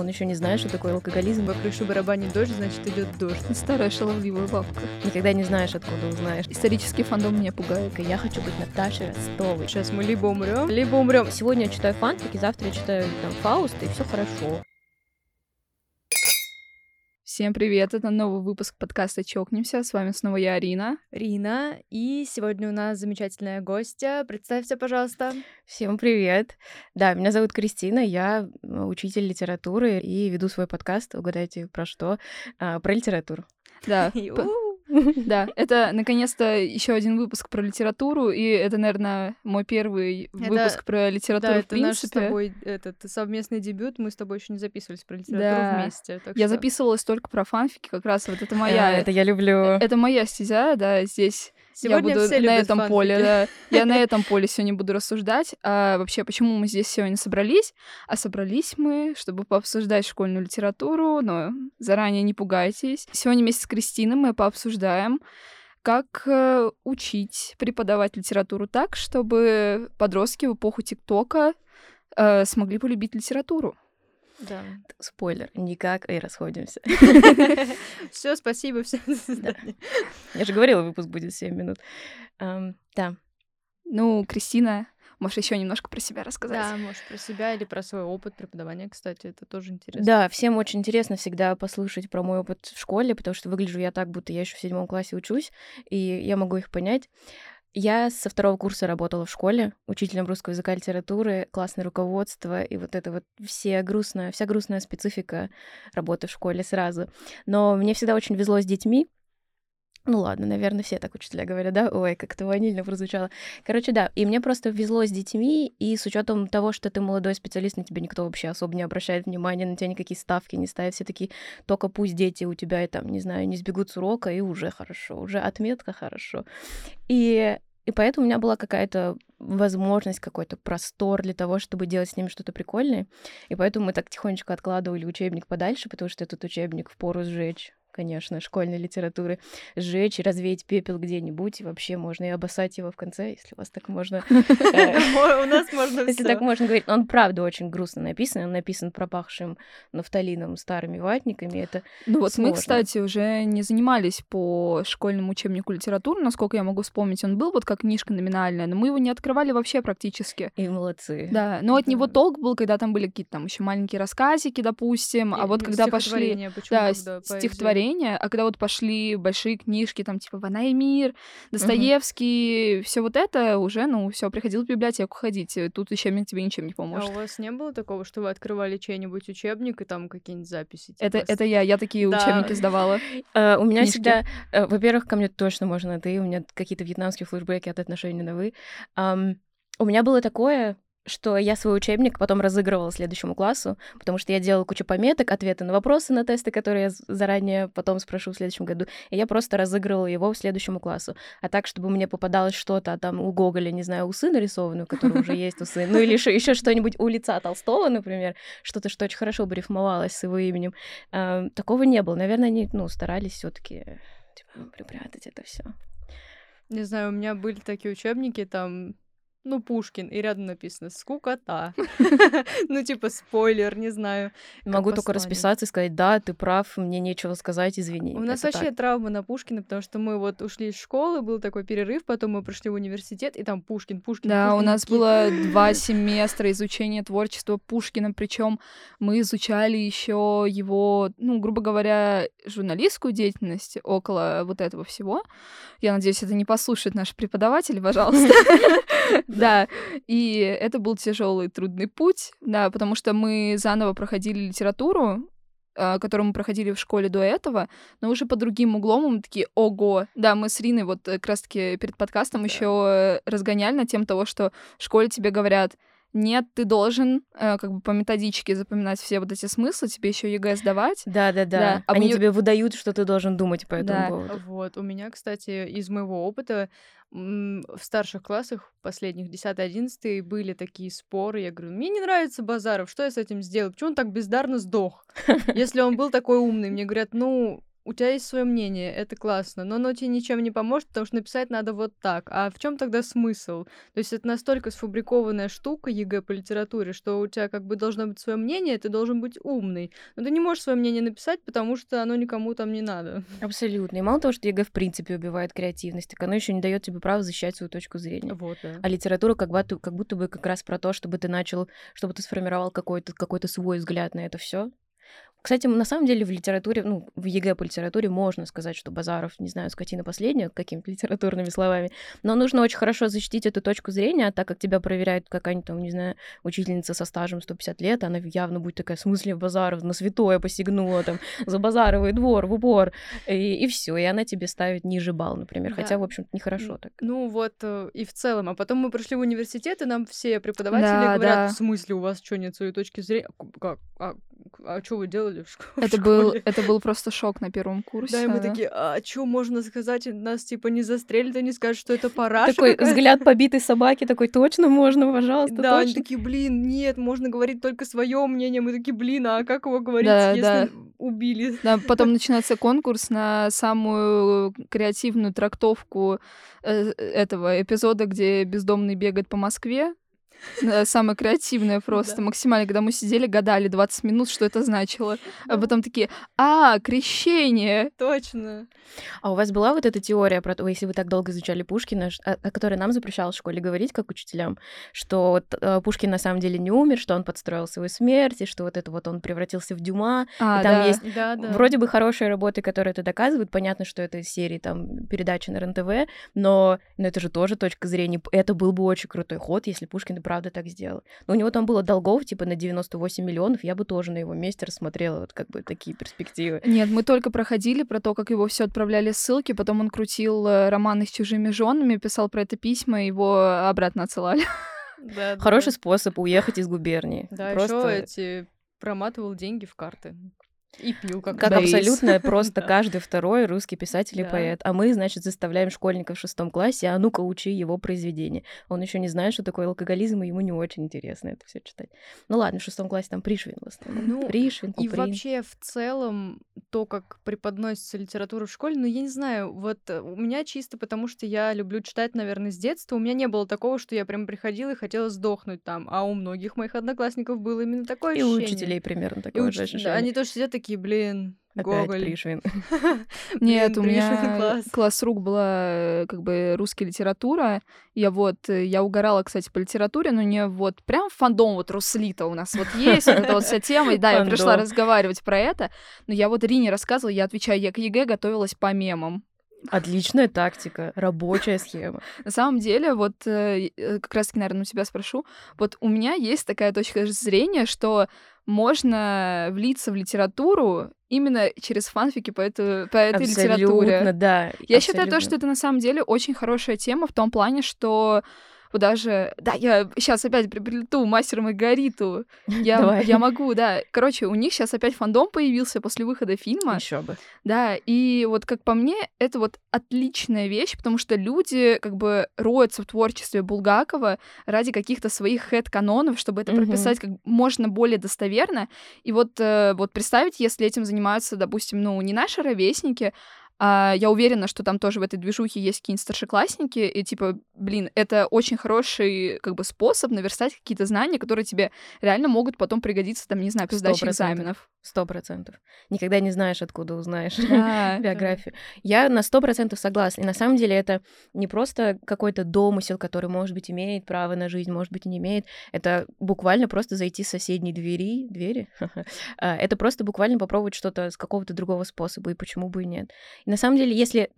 Он еще не знает, что такое алкоголизм. По крышу барабанит дождь, значит идет дождь. Старая шаловливая бабка. Никогда не знаешь, откуда узнаешь. Исторический фандом меня пугает. Я хочу быть Наташей Ростовой. Сейчас мы либо умрем, либо умрем. Сегодня я читаю фанфики, завтра я читаю там Фауст, и все хорошо. Всем привет, это новый выпуск подкаста «Чокнемся». С вами снова я, Арина. Рина, и сегодня у нас замечательная гостья. Представься, пожалуйста. Всем привет. Да, меня зовут Кристина, я учитель литературы и веду свой подкаст, угадайте, про что? А, про литературу. Да. Да, это наконец-то еще один выпуск про литературу, и это, наверное, мой первый это, выпуск про литературу да, в принципе. наш с тобой этот совместный дебют, мы с тобой еще не записывались про литературу вместе. я записывалась только про фанфики, как раз вот это моя. Это я люблю. Это моя стезя, да, здесь Сегодня я буду все на этом фанфики. поле, да. Я на этом поле сегодня буду рассуждать. А вообще, почему мы здесь сегодня собрались? А собрались мы, чтобы пообсуждать школьную литературу, но заранее не пугайтесь. Сегодня вместе с Кристиной мы пообсуждаем, как э, учить преподавать литературу так, чтобы подростки в эпоху ТикТока э, смогли полюбить литературу. Да. Спойлер, никак и расходимся. Все, спасибо, все. Я же говорила, выпуск будет 7 минут. Да. Ну, Кристина, можешь еще немножко про себя рассказать? Да, можешь про себя или про свой опыт преподавания, кстати, это тоже интересно. Да, всем очень интересно всегда послушать про мой опыт в школе, потому что выгляжу я так, будто я еще в седьмом классе учусь, и я могу их понять. Я со второго курса работала в школе, учителем русского языка и литературы, классное руководство и вот это вот все грустная, вся грустная специфика работы в школе сразу. Но мне всегда очень везло с детьми, ну ладно, наверное, все так учителя говорят, да? Ой, как это ванильно прозвучало. Короче, да, и мне просто везло с детьми, и с учетом того, что ты молодой специалист, на тебя никто вообще особо не обращает внимания, на тебя никакие ставки не ставят, все такие, только пусть дети у тебя, и там, не знаю, не сбегут с урока, и уже хорошо, уже отметка хорошо. И и поэтому у меня была какая-то возможность, какой-то простор для того, чтобы делать с ними что-то прикольное. И поэтому мы так тихонечко откладывали учебник подальше, потому что этот учебник в пору сжечь конечно, школьной литературы, сжечь и развеять пепел где-нибудь, и вообще можно и обоссать его в конце, если у вас так можно. У нас можно Если так можно говорить. Он правда очень грустно написан, он написан пропахшим нафталином старыми ватниками, это Ну вот мы, кстати, уже не занимались по школьному учебнику литературы, насколько я могу вспомнить, он был вот как книжка номинальная, но мы его не открывали вообще практически. И молодцы. Да, но от него толк был, когда там были какие-то там еще маленькие рассказики, допустим, а вот когда пошли... Да, стихотворение стихотворения, а когда вот пошли большие книжки, там, типа «Война и мир», Достоевский, угу. все вот это уже, ну, все приходил в библиотеку ходить. Тут учебник тебе ничем не поможет. А у вас не было такого, что вы открывали чей-нибудь учебник и там какие-нибудь записи? Типа... Это, это я, я такие да. учебники сдавала. Uh, у меня всегда, uh, во-первых, ко мне точно можно ты, у меня какие-то вьетнамские флешбеки от отношений на вы. У меня было такое, что я свой учебник потом разыгрывала следующему классу, потому что я делала кучу пометок, ответы на вопросы на тесты, которые я заранее потом спрошу в следующем году, и я просто разыгрывала его в следующему классу. А так, чтобы мне попадалось что-то там у Гоголя, не знаю, усы нарисованы, у которого уже есть усы, ну или еще что-нибудь у лица Толстого, например, что-то, что очень хорошо бы рифмовалось с его именем. Такого не было. Наверное, они, ну, старались все таки типа, припрятать это все. Не знаю, у меня были такие учебники, там ну, Пушкин, и рядом написано «скукота». Ну, типа, спойлер, не знаю. Могу только расписаться и сказать, да, ты прав, мне нечего сказать, извини. У нас вообще травма на Пушкина, потому что мы вот ушли из школы, был такой перерыв, потом мы пришли в университет, и там Пушкин, Пушкин, Да, у нас было два семестра изучения творчества Пушкина, причем мы изучали еще его, ну, грубо говоря, журналистскую деятельность около вот этого всего. Я надеюсь, это не послушает наш преподаватель, пожалуйста. Да, и это был тяжелый, трудный путь, да, потому что мы заново проходили литературу, а, которую мы проходили в школе до этого, но уже по другим углом мы такие, ого, да, мы с Риной вот как раз-таки перед подкастом да. еще разгоняли на тем того, что в школе тебе говорят, нет, ты должен э, как бы по методичке запоминать все вот эти смыслы, тебе еще ЕГЭ сдавать. Да, да, да. А Они мне... тебе выдают, что ты должен думать по этому да. поводу. Вот, у меня, кстати, из моего опыта в старших классах, последних 10-11, были такие споры. Я говорю, мне не нравится Базаров, что я с этим сделаю? Почему он так бездарно сдох? Если он был такой умный. Мне говорят, ну, у тебя есть свое мнение, это классно, но оно тебе ничем не поможет, потому что написать надо вот так. А в чем тогда смысл? То есть это настолько сфабрикованная штука ЕГЭ по литературе, что у тебя как бы должно быть свое мнение, ты должен быть умный. Но ты не можешь свое мнение написать, потому что оно никому там не надо. Абсолютно. И мало того, что ЕГЭ в принципе убивает креативность, так оно еще не дает тебе права защищать свою точку зрения. Вот, да. А литература как будто, как будто бы как раз про то, чтобы ты начал, чтобы ты сформировал какой-то какой свой взгляд на это все. Кстати, на самом деле в литературе, ну, в ЕГЭ по литературе можно сказать, что Базаров, не знаю, скотина последняя, какими-то литературными словами, но нужно очень хорошо защитить эту точку зрения, а так как тебя проверяет какая-нибудь там, не знаю, учительница со стажем 150 лет, она явно будет такая, в смысле, Базаров на святое посягнула, там, за Базаровый двор в упор, и, и все, и она тебе ставит ниже балл, например, да. хотя, в общем-то, нехорошо так. Ну вот, э, и в целом, а потом мы пришли в университет, и нам все преподаватели да, говорят, да. в смысле, у вас что, нет своей точки зрения? Как? А, а что вы делали в школе? Это был, это был просто шок на первом курсе. Да, и мы такие, а что можно сказать? Нас типа не застрелят, они скажут, что это параша Такой взгляд побитой собаки, такой, точно можно, пожалуйста, Да, они такие, блин, нет, можно говорить только свое мнение. Мы такие, блин, а как его говорить, если убили? Да, потом начинается конкурс на самую креативную трактовку э, этого эпизода, где бездомный бегает по Москве. Э, Самое креативное просто, Да. максимально, когда мы сидели, гадали 20 минут, что это значило. А потом такие, а, крещение. Точно. А у вас была вот эта теория про то, если вы так долго изучали Пушкина, ш- о, о которой нам запрещал в школе говорить, как учителям, что вот, э, Пушкин на самом деле не умер, что он подстроил свою смерть, и что вот это вот он превратился в Дюма. А, И там да. есть Да, да. Вроде бы хорошие работы, которые это доказывают. Понятно, что это из серии там передачи на РНТВ, но, но это же тоже точка зрения. Это был бы очень крутой ход, если Пушкин правда так сделал. Но у него там было долгов типа на 98 миллионов, я бы тоже на его месте рассмотрела вот как бы такие перспективы. Нет, мы только проходили про то, как его все отправляли ссылки, потом он крутил э, романы с чужими женами, писал про это письма, его обратно отсылали. Да, да. Хороший способ уехать из губернии. Да, Просто... еще эти проматывал деньги в карты. И пил, как, Как Бейс. абсолютно просто каждый второй русский писатель и Да. поэт. А мы, значит, заставляем школьников в шестом классе, а ну-ка учи его произведение. Он еще не знает, что такое алкоголизм, и ему не очень интересно это все читать. Ну ладно, в шестом классе там Пришвин в основном. Ну, Пришвин, И Куприн. вообще в целом то, как преподносится литература в школе, ну я не знаю, вот э, у меня чисто потому, что я люблю читать, наверное, с детства, у меня не было такого, что я прям приходила и хотела сдохнуть там, а у многих моих одноклассников было именно такое И у ощущение. учителей примерно И такое уч- же да, ощущение. они тоже сидят такие, блин, Опять Гоголь. Пришвин. Нет, у меня класс. рук была э, как бы русская литература. Я вот, э, я угорала, кстати, по литературе, но не вот прям фандом вот Руслита у нас вот есть, вот эта вот вся тема. И да, я пришла разговаривать про это, но я вот Рине рассказывала, я отвечаю, я к ЕГЭ готовилась по мемам. Отличная тактика, рабочая схема. На самом деле, вот э, э, как раз-таки, наверное, у тебя спрошу. Вот у меня есть такая точка зрения, что можно влиться в литературу именно через фанфики по, эту, по этой Абсолютно, литературе. да. Я считаю то, абсолютно. что это на самом деле очень хорошая тема в том плане, что даже... Да, я сейчас опять приплету мастер Маргариту. Я, Давай. я могу, да. Короче, у них сейчас опять фандом появился после выхода фильма. Еще бы. Да, и вот как по мне, это вот отличная вещь, потому что люди как бы роются в творчестве Булгакова ради каких-то своих хэт-канонов, чтобы это Мгм. прописать как можно более достоверно. И вот, э, вот представить, если этим занимаются, допустим, ну, не наши ровесники, а я уверена, что там тоже в этой движухе есть какие-нибудь старшеклассники, и типа, блин, это очень хороший как бы способ наверстать какие-то знания, которые тебе реально могут потом пригодиться, там, не знаю, при сдаче 100%. экзаменов. Сто процентов. Никогда не знаешь, откуда узнаешь Да. биографию. Я на сто процентов согласна. И на самом деле это не просто какой-то домысел, который, может быть, имеет право на жизнь, может быть, и не имеет. Это буквально просто зайти с соседней двери, двери. А, Это просто буквально попробовать что-то с какого-то другого способа, и почему бы и нет. И на самом деле, если,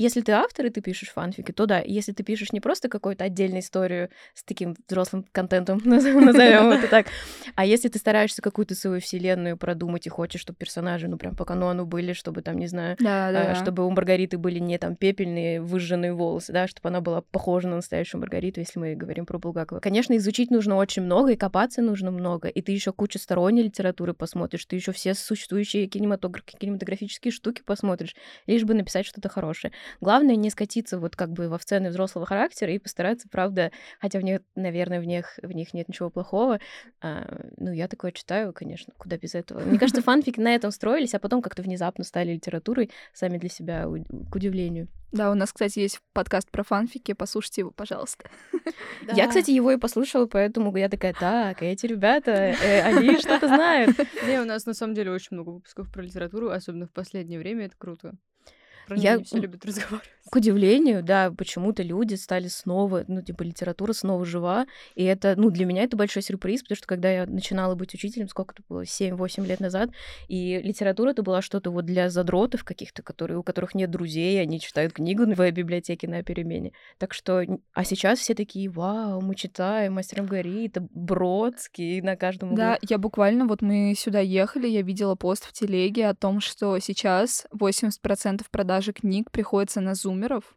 если ты автор и ты пишешь фанфики, то да. Если ты пишешь не просто какую-то отдельную историю с таким взрослым контентом, назовем это так, а если ты стараешься какую-то свою вселенную продумать и хочешь, чтобы персонажи, ну, прям по канону были, чтобы там, не знаю, Да, да, э, чтобы у Маргариты были не там пепельные выжженные волосы, да, чтобы она была похожа на настоящую Маргариту, если мы говорим про Булгакова. Конечно, изучить нужно очень много, и копаться нужно много, и ты еще кучу сторонней литературы посмотришь, ты еще все существующие кинематограф- кинематографические штуки посмотришь, лишь бы написать что-то хорошее. Главное не скатиться вот как бы во сцены взрослого характера и постараться, правда, хотя в них, наверное, в них, в них нет ничего плохого, а, ну, я такое читаю, конечно, куда без этого. Мне кажется, фанфики на этом строились, а потом как-то внезапно стали литературой сами для себя, к удивлению. Да, у нас, кстати, есть подкаст про фанфики, послушайте его, пожалуйста. Да. Я, кстати, его и послушала, поэтому я такая, так, эти ребята, э, они что-то знают. Не, у нас на самом деле очень много выпусков про литературу, особенно в последнее время, это круто. Про я все любят разговаривать. К удивлению, да, почему-то люди стали снова, ну, типа, литература снова жива. И это, ну, для меня это большой сюрприз, потому что когда я начинала быть учителем, сколько это было, 7-8 лет назад, и литература это была что-то вот для задротов каких-то, которые, у которых нет друзей, они читают книгу в библиотеке на перемене. Так что, а сейчас все такие, вау, мы читаем Мастер Маргарита, Бродский на каждом углу. Да, я буквально, вот мы сюда ехали, я видела пост в телеге о том, что сейчас 80% продажи книг приходится на зумеров,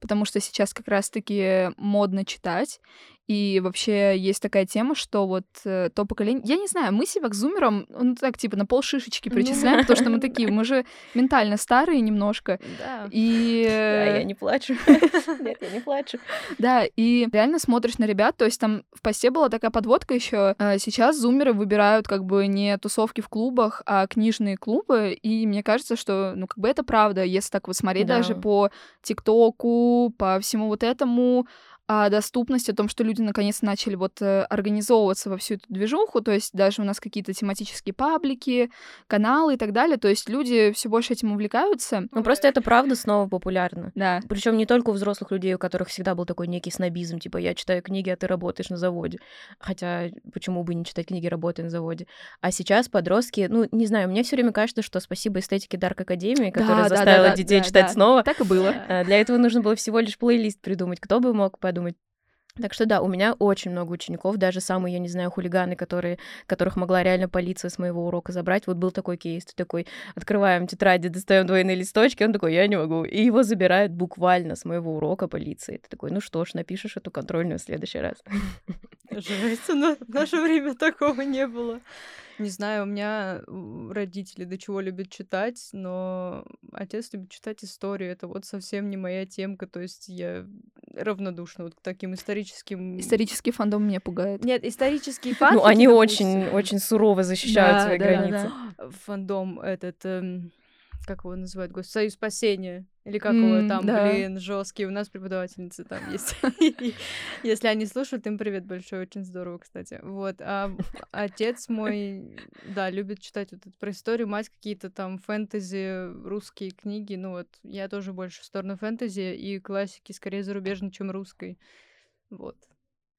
потому что сейчас как раз-таки модно читать, и вообще есть такая тема, что вот э, то поколение... Я не знаю, мы себя к зумерам, ну так, типа, на пол шишечки ну причисляем, потому что мы такие, мы же ментально старые немножко. Да. И... Да, я не плачу. Нет, я не плачу. Да, и реально смотришь на ребят, то есть там в посте была такая подводка еще. Э, сейчас зумеры выбирают как бы не тусовки в клубах, а книжные клубы, и мне кажется, что, ну, как бы это правда, если так вот смотреть Да. даже по ТикТоку, по всему вот этому, о доступности, о том, что люди наконец начали вот э, организовываться во всю эту движуху, то есть даже у нас какие-то тематические паблики, каналы и так далее, то есть люди все больше этим увлекаются. Ну просто это правда снова популярно. Да. Причем не только у взрослых людей, у которых всегда был такой некий снобизм, типа я читаю книги, а ты работаешь на заводе. Хотя почему бы не читать книги, работая на заводе? А сейчас подростки, ну не знаю, мне все время кажется, что спасибо эстетике Дарк Академии, которая да, заставила да, да, детей да, читать да. снова. Так и было. А, Для этого нужно было всего лишь плейлист придумать. Кто бы мог подумать? Так что да, у меня очень много учеников, даже самые, я не знаю, хулиганы, которые, которых могла реально полиция с моего урока забрать. Вот был такой кейс, ты такой, открываем тетради, достаем двойные листочки, он такой, я не могу. И его забирают буквально с моего урока полиции. Ты такой, ну что ж, напишешь эту контрольную в следующий раз. Жесть, но в наше время такого не было. Не знаю, у меня родители до чего любят читать, но отец любит читать историю. Это вот совсем не моя темка, то есть я равнодушна вот к таким историческим... Исторический фандом меня пугает. Нет, исторические фанфики, Ну, они очень, очень сурово защищают свои границы. Фандом этот... как его называют, господи, Союз спасения. Или как М, его там, да. блин, жесткий. У нас преподавательницы там есть. Если они слушают, им привет большой, очень здорово, кстати. Вот. А отец мой, да, любит читать вот это про историю, мать какие-то там фэнтези, русские книги. Ну вот, я тоже больше в сторону фэнтези и классики, скорее зарубежной, чем русской. Вот.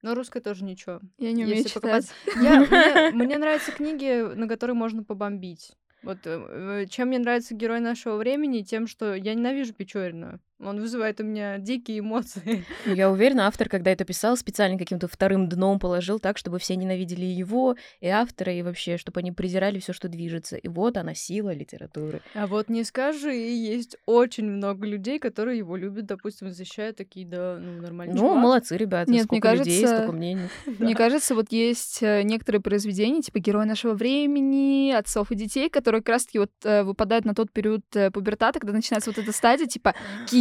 Но русская тоже ничего. Я не умею Если читать. покопаться. Я, мне, мне нравятся книги, на которые можно побомбить. Вот э, э, чем мне нравится герой нашего времени, тем, что я ненавижу Печорина. Он вызывает у меня дикие эмоции. Ну, Я уверена, автор, когда это писал, специально каким-то вторым дном положил так, чтобы все ненавидели его, и автора, и вообще, чтобы они презирали все, что движется. И вот она сила литературы. А вот не скажи, есть очень много людей, которые его любят, допустим, защищают такие, да, ну, нормально. Ну, молодцы, ребята. Нет, сколько мне людей, кажется, столько мнений. Мне кажется, вот есть э, некоторые произведения, типа «Герой нашего времени», «Отцов и детей», которые как раз-таки вот э, выпадают на тот период э, пубертата, когда начинается вот эта стадия, типа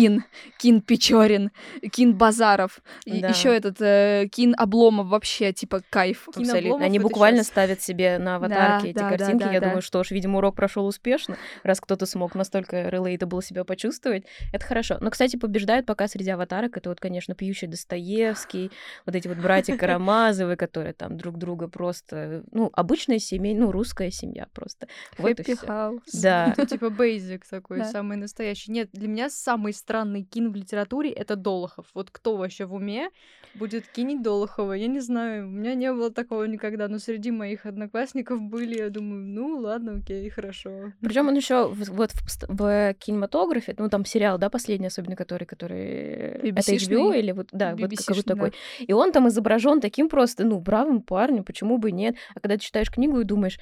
Кин, Кин Печорин, Кин Базаров, Да. еще этот э, Кин Обломов вообще, типа кайф. Кин Абсолютно. Обломов Они буквально щас. ставят себе на аватарке Да, эти да, да, картинки. да, Я да. думаю, что ж, видимо, урок прошел успешно, раз кто-то смог настолько relatable себя почувствовать. Это хорошо. Но, кстати, побеждают пока среди аватарок. Это вот, конечно, пьющий Достоевский, вот эти вот братья Карамазовы, которые там друг друга просто... Ну, обычная семья, ну, русская семья просто. Вот и Хэппи всё. хаус. Да. Это типа бейзик такой, Да. самый настоящий. Нет, для меня самый странный кин в литературе — это Долохов. Вот кто вообще в уме будет кинить Долохова? Я не знаю, у меня не было такого никогда, но среди моих одноклассников были, я думаю, ну ладно, окей, хорошо. Причем он еще вот в, в кинематографе, ну там сериал, да, последний, особенно который, который это. HBO или вот да, вот какой-то да. такой. И он там изображен таким просто, ну бравым парнем, почему бы и нет? А когда ты читаешь книгу и думаешь,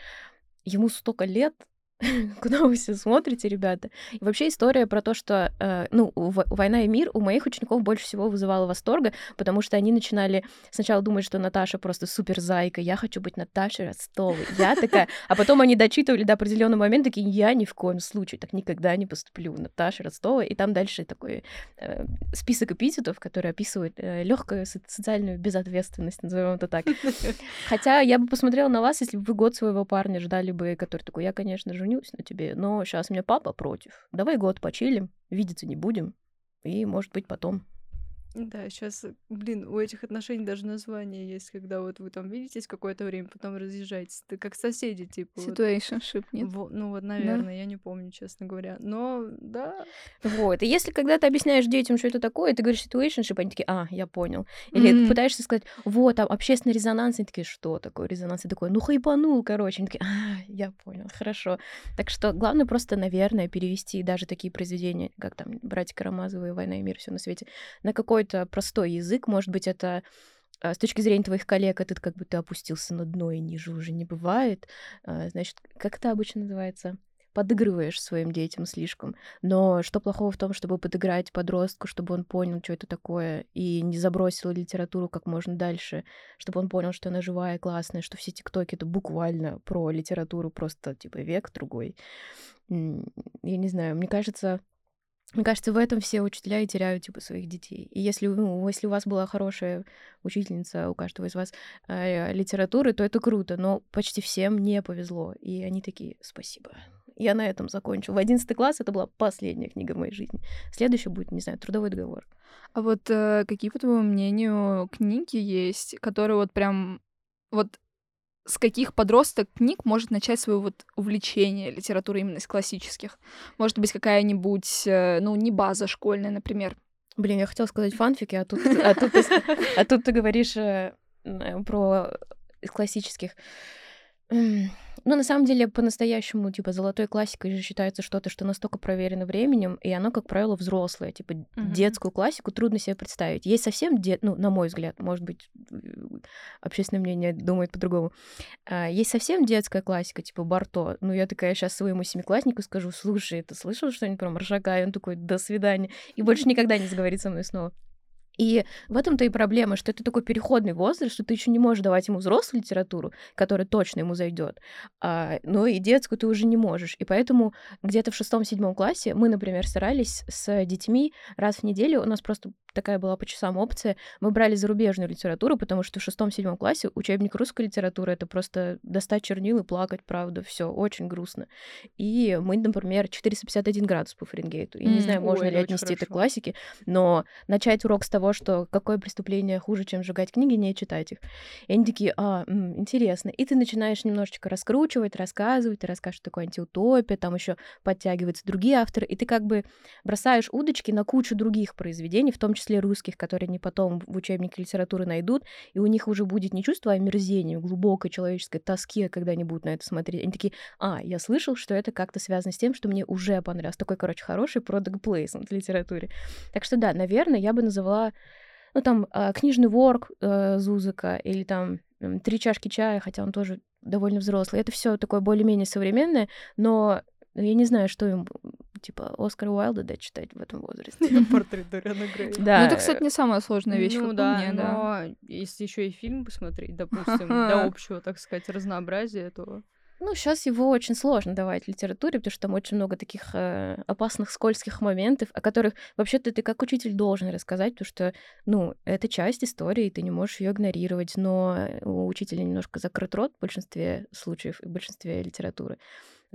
ему столько лет, куда вы все смотрите, ребята. И вообще история про то, что, э, ну, «Война и мир» у моих учеников больше всего вызывала восторга, потому что они начинали сначала думать, что Наташа просто супер зайка, я хочу быть Наташей Ростовой, я такая, а потом они дочитывали до определенного момента, такие, я ни в коем случае так никогда не поступлю, Наташа Ростова, и там дальше такой э, список эпитетов, который описывает э, легкую социальную безответственность, назовем это так. Хотя я бы посмотрела на вас, если бы вы год своего парня ждали бы, который такой, я, конечно, женюсь на тебе, но сейчас мне папа против. Давай год почилим, видеться не будем, и, может быть, потом. Да, сейчас, блин, у этих отношений даже название есть, когда вот вы там видитесь какое-то время, потом разъезжаетесь. Ты как соседи, типа. Situationship, вот. нет? Во, ну вот, наверное, да? я не помню, честно говоря. Но, да. Вот. И если когда ты объясняешь детям, что это такое, ты говоришь situationship, они такие, а, я понял. Или mm-hmm. ты пытаешься сказать, вот, там общественный резонанс, они такие, что такое резонанс? И такой, ну хайпанул, короче. Они такие, а, я понял, хорошо. Так что главное просто, наверное, перевести даже такие произведения, как там «Братья Карамазовы», «Война и мир», все на свете, на какой какой-то простой язык, может быть, это а, с точки зрения твоих коллег, это как ты опустился на дно и ниже уже не бывает. А, значит, как это обычно называется? подыгрываешь своим детям слишком. Но что плохого в том, чтобы подыграть подростку, чтобы он понял, что это такое, и не забросил литературу как можно дальше, чтобы он понял, что она живая, классная, что все тиктоки — это буквально про литературу, просто типа век другой. Я не знаю, мне кажется, мне кажется, в этом все учителя и теряют типа своих детей. И если, ну, если у вас была хорошая учительница, у каждого из вас э, литературы, то это круто, но почти всем не повезло. И они такие, спасибо. Я на этом закончу. В одиннадцатый класс это была последняя книга в моей жизни. Следующая будет, не знаю, трудовой договор. А вот э, какие, по твоему мнению, книги есть, которые вот прям вот с каких подросток книг может начать свое вот увлечение литературой именно с классических? Может быть, какая-нибудь, э, ну, не база школьная, например? Блин, я хотела сказать фанфики, а тут, а тут, а тут ты говоришь э, про классических. Ну, на самом деле, по-настоящему, типа, золотой классикой же считается что-то, что настолько проверено временем, и оно, как правило, взрослое. Типа, mm-hmm. детскую классику трудно себе представить. Есть совсем, де... ну, на мой взгляд, может быть, общественное мнение думает по-другому. А, есть совсем детская классика, типа Барто. Ну, я такая сейчас своему семикласснику скажу, слушай, ты слышал что-нибудь про Маршака? И он такой, до свидания. И больше никогда не заговорит со мной снова. И в этом-то и проблема, что это такой переходный возраст, что ты еще не можешь давать ему взрослую литературу, которая точно ему зайдет, а, но и детскую ты уже не можешь. И поэтому где-то в шестом-седьмом классе мы, например, старались с детьми раз в неделю, у нас просто такая была по часам опция, мы брали зарубежную литературу, потому что в шестом-седьмом классе учебник русской литературы — это просто достать чернил и плакать, правда, все очень грустно. И мы, например, 451 градус по Фаренгейту. Mm, не знаю, можно ой, ли отнести это к классике, но начать урок с того, что какое преступление хуже, чем сжигать книги, не читать их. И они такие, а, м, интересно. И ты начинаешь немножечко раскручивать, рассказывать, ты расскажешь, что такое антиутопия, там еще подтягиваются другие авторы, и ты как бы бросаешь удочки на кучу других произведений, в том числе числе русских, которые они потом в учебнике литературы найдут, и у них уже будет не чувство омерзения, глубокой человеческой тоски, когда они будут на это смотреть. Они такие, а, я слышал, что это как-то связано с тем, что мне уже понравилось. Такой, короче, хороший product placement в литературе. Так что да, наверное, я бы называла ну, там, а, книжный ворк э, Зузыка или там три чашки чая, хотя он тоже довольно взрослый. Это все такое более-менее современное, но я не знаю, что им типа Оскара Уайлда дать читать в этом возрасте. Портрет Дориана Грея. Да. Ну, это, кстати, не самая сложная вещь, ну, да, мне, да. Но если еще и фильм посмотреть, допустим, для общего, так сказать, разнообразия, то ну, сейчас его очень сложно давать в литературе, потому что там очень много таких э, опасных, скользких моментов, о которых вообще-то ты как учитель должен рассказать, потому что, ну, это часть истории, ты не можешь ее игнорировать, но у учителя немножко закрыт рот в большинстве случаев и в большинстве литературы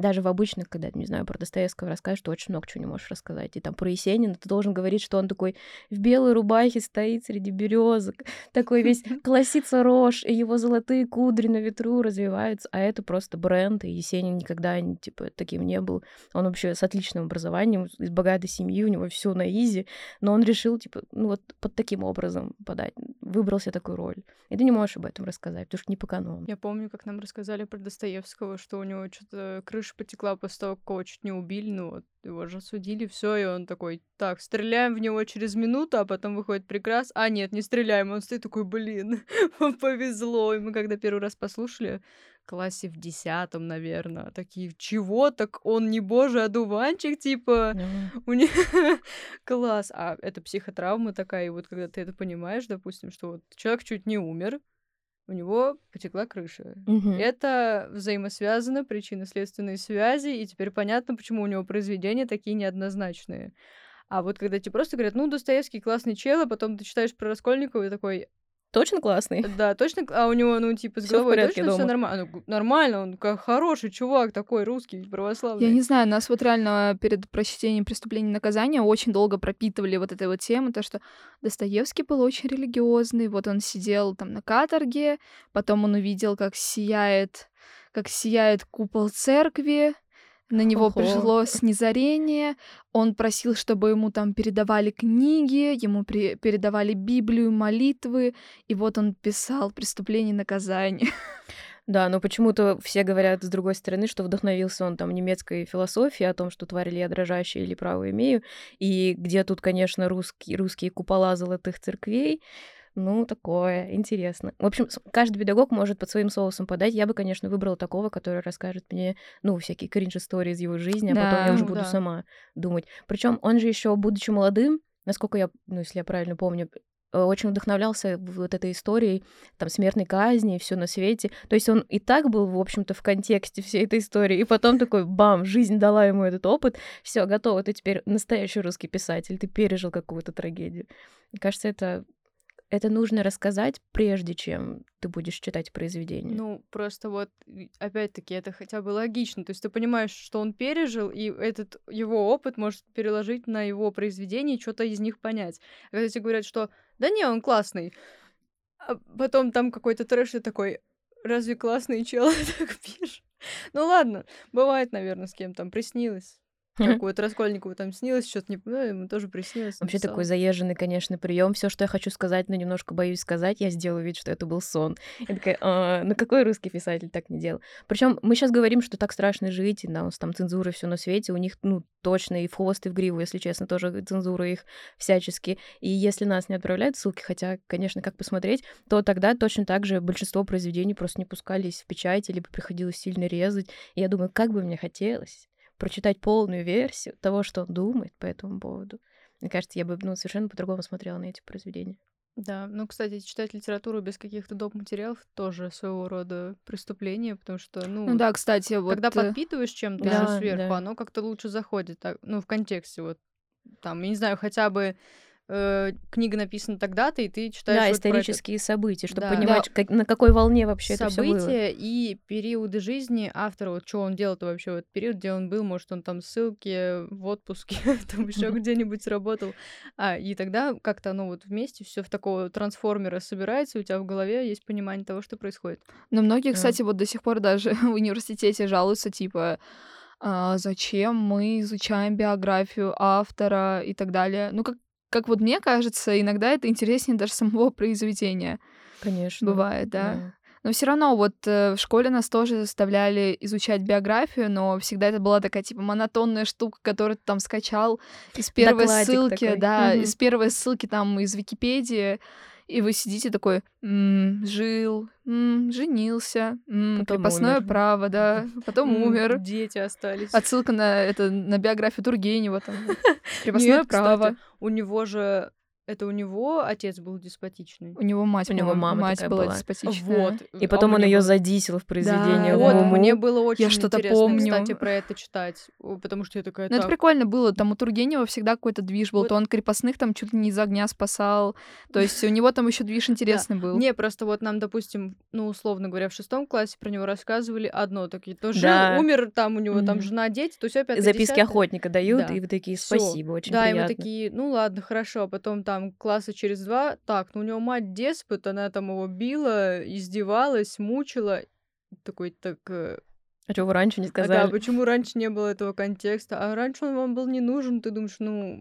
даже в обычных, когда, не знаю, про Достоевского расскажешь, ты очень много чего не можешь рассказать. И там про Есенина ты должен говорить, что он такой в белой рубахе стоит среди березок, такой весь колосится рожь, и его золотые кудри на ветру развиваются, а это просто бренд, и Есенин никогда типа таким не был. Он вообще с отличным образованием, из богатой семьи, у него все на изи, но он решил, типа, ну вот под таким образом подать, выбрал себе такую роль. И ты не можешь об этом рассказать, потому что не по канону. Я помню, как нам рассказали про Достоевского, что у него что-то крыша крыша потекла после того, как его чуть не убили, ну вот, его же судили, все, и он такой, так, стреляем в него через минуту, а потом выходит прекрас, а нет, не стреляем, он стоит такой, блин, повезло, и мы когда первый раз послушали, классе в десятом, наверное. Такие, чего? Так он не божий одуванчик, типа, у них класс. А это психотравма такая, и вот когда ты это понимаешь, допустим, что вот человек чуть не умер, у него потекла крыша. мгм. Это взаимосвязано, причинно-следственные связи, и теперь понятно, почему у него произведения такие неоднозначные. А вот когда тебе просто говорят, ну, Достоевский классный чел, а потом ты читаешь про Раскольникова и такой, Точно классный? да, точно, а у него, ну, типа, с Всё головой порядке точно все дома?» нормально? Ну, нормально, он как хороший чувак такой, русский, православный. Я не знаю, нас вот реально перед прочтением преступления и наказания очень долго пропитывали вот этой вот темы, то, что Достоевский был очень религиозный, вот он сидел там на каторге, потом он увидел, как сияет, как сияет купол церкви, на него Ого. пришло снизарение, он просил, чтобы ему там передавали книги, ему при- передавали Библию, молитвы, и вот он писал «Преступление и наказание». Да, но почему-то все говорят с другой стороны, что вдохновился он там немецкой философией о том, что тварь ли я дрожащая или право имею, и где тут, конечно, русские, русские купола золотых церквей, ну, такое, интересно. В общем, каждый педагог может под своим соусом подать. Я бы, конечно, выбрала такого, который расскажет мне, ну, всякие кринж-истории из его жизни, а потом Да. я уже Ну буду да. сама думать. Причем он же еще, будучи молодым, насколько я, ну, если я правильно помню, э, очень вдохновлялся вот этой историей там смертной казни и все на свете. То есть он и так был, в общем-то, в контексте всей этой истории, и потом такой, бам, жизнь дала ему этот опыт, все, готово, ты теперь настоящий русский писатель, ты пережил какую-то трагедию. Мне кажется, это это нужно рассказать, прежде чем ты будешь читать произведение. Ну, просто вот, опять-таки, это хотя бы логично. То есть ты понимаешь, что он пережил, и этот его опыт может переложить на его произведение и что-то из них понять. А когда тебе говорят, что да не, он классный, а потом там какой-то трэш, и такой, разве классный чел так пишет? Ну ладно, бывает, наверное, с кем там приснилось. Как вот Раскольникову там снилось, что-то не... Ну, ему тоже приснилось. Вообще написал. такой заезженный, конечно, прием. Все, что я хочу сказать, но немножко боюсь сказать, я сделаю вид, что это был сон. Я такая, «А, ну какой русский писатель так не делал? Причем мы сейчас говорим, что так страшно жить, и да, у нас там цензура все на свете, у них, ну, точно и в хвост, и в гриву, если честно, тоже цензура их всячески. И если нас не отправляют ссылки, хотя, конечно, как посмотреть, то тогда точно так же большинство произведений просто не пускались в печать, либо приходилось сильно резать. И я думаю, как бы мне хотелось прочитать полную версию того, что он думает по этому поводу. Мне кажется, я бы ну, совершенно по-другому смотрела на эти произведения. Да, ну, кстати, читать литературу без каких-то доп. материалов тоже своего рода преступление, потому что, ну, Ну да, кстати, вот... когда э, подпитываешь чем-то Да, сверху, да. оно как-то лучше заходит, так, ну, в контексте, вот, там, я не знаю, хотя бы э, книга написана тогда-то, и ты читаешь да, вот про этот исторические события, чтобы Да. понимать, как- на какой волне вообще это все было. события и периоды жизни автора, вот что он делал-то вообще в этот период, где он был, может, он там в ссылке, в отпуске, там еще где-нибудь работал. А, и тогда как-то оно вот вместе все в такого трансформера собирается, у тебя в голове есть понимание того, что происходит. Но многие, Да. кстати, вот до сих пор даже в университете жалуются, типа, «А зачем мы изучаем биографию автора и так далее. Ну, как, как вот мне кажется, иногда это интереснее даже самого произведения. Конечно. Бывает, да. Но все равно вот э, в школе нас тоже заставляли изучать биографию, но всегда это была такая типа монотонная штука, которую ты там скачал из первой Докладик ссылки, такой. да, Мгм. из первой ссылки там из Википедии, и вы сидите такой, «М, жил, м, женился, м, Потом крепостное умер. право, да, потом умер. Дети остались. Отсылка на это на биографию Тургенева там. Крепостное Нет, право. у него же... Это у него отец был деспотичный. У него мать, У него мама мать такая была была. деспотичная. Вот. И А потом он мне ее было- задисел в произведении. Да, Вот, Ого. мне было очень что-то интересно, помню. кстати, про это читать. о, Потому что я такая, Ну, это так, прикольно было. Там у Тургенева всегда какой-то движ был. Вот. То он крепостных там чуть ли не из огня спасал. То есть у него там еще движ интересный был. Не, просто вот нам, допустим, ну, условно говоря, в шестом классе про него рассказывали одно, такие, то жил, умер, там у него там жена, дети, то все пятое, Записки охотника дают, Да. и вы такие, спасибо, очень да, и приятно. мы такие, ну ладно, хорошо, а потом там класса через два, так, ну у него мать деспот, она там его била, издевалась, мучила. Такой, так, э, А чего вы раньше не а да, сказали? почему раньше не было этого контекста? А раньше он вам был не нужен, ты думаешь, ну,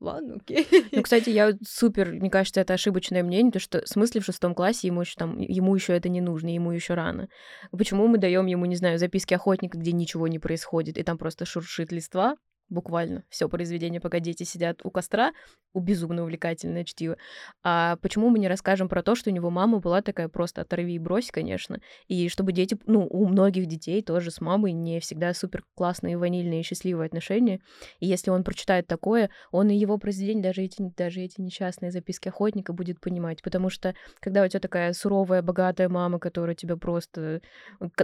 ладно, окей. Ну, кстати, я супер, мне кажется, это ошибочное мнение, то что в смысле в шестом классе ему еще там, ему еще это не нужно, ему еще рано. Почему мы даем ему, не знаю, записки охотника, где ничего не происходит, и там просто шуршит листва? Буквально все произведение, пока дети сидят у костра, у безумно увлекательное чтиво. А почему мы не расскажем про то, что у него мама была такая просто оторви и брось, конечно, и чтобы дети, ну, у многих детей тоже с мамой не всегда супер классные, ванильные и счастливые отношения, и если он прочитает такое, он и его произведение, даже эти, даже эти несчастные записки охотника будет понимать, потому что когда у тебя такая суровая, богатая мама, которая тебя просто,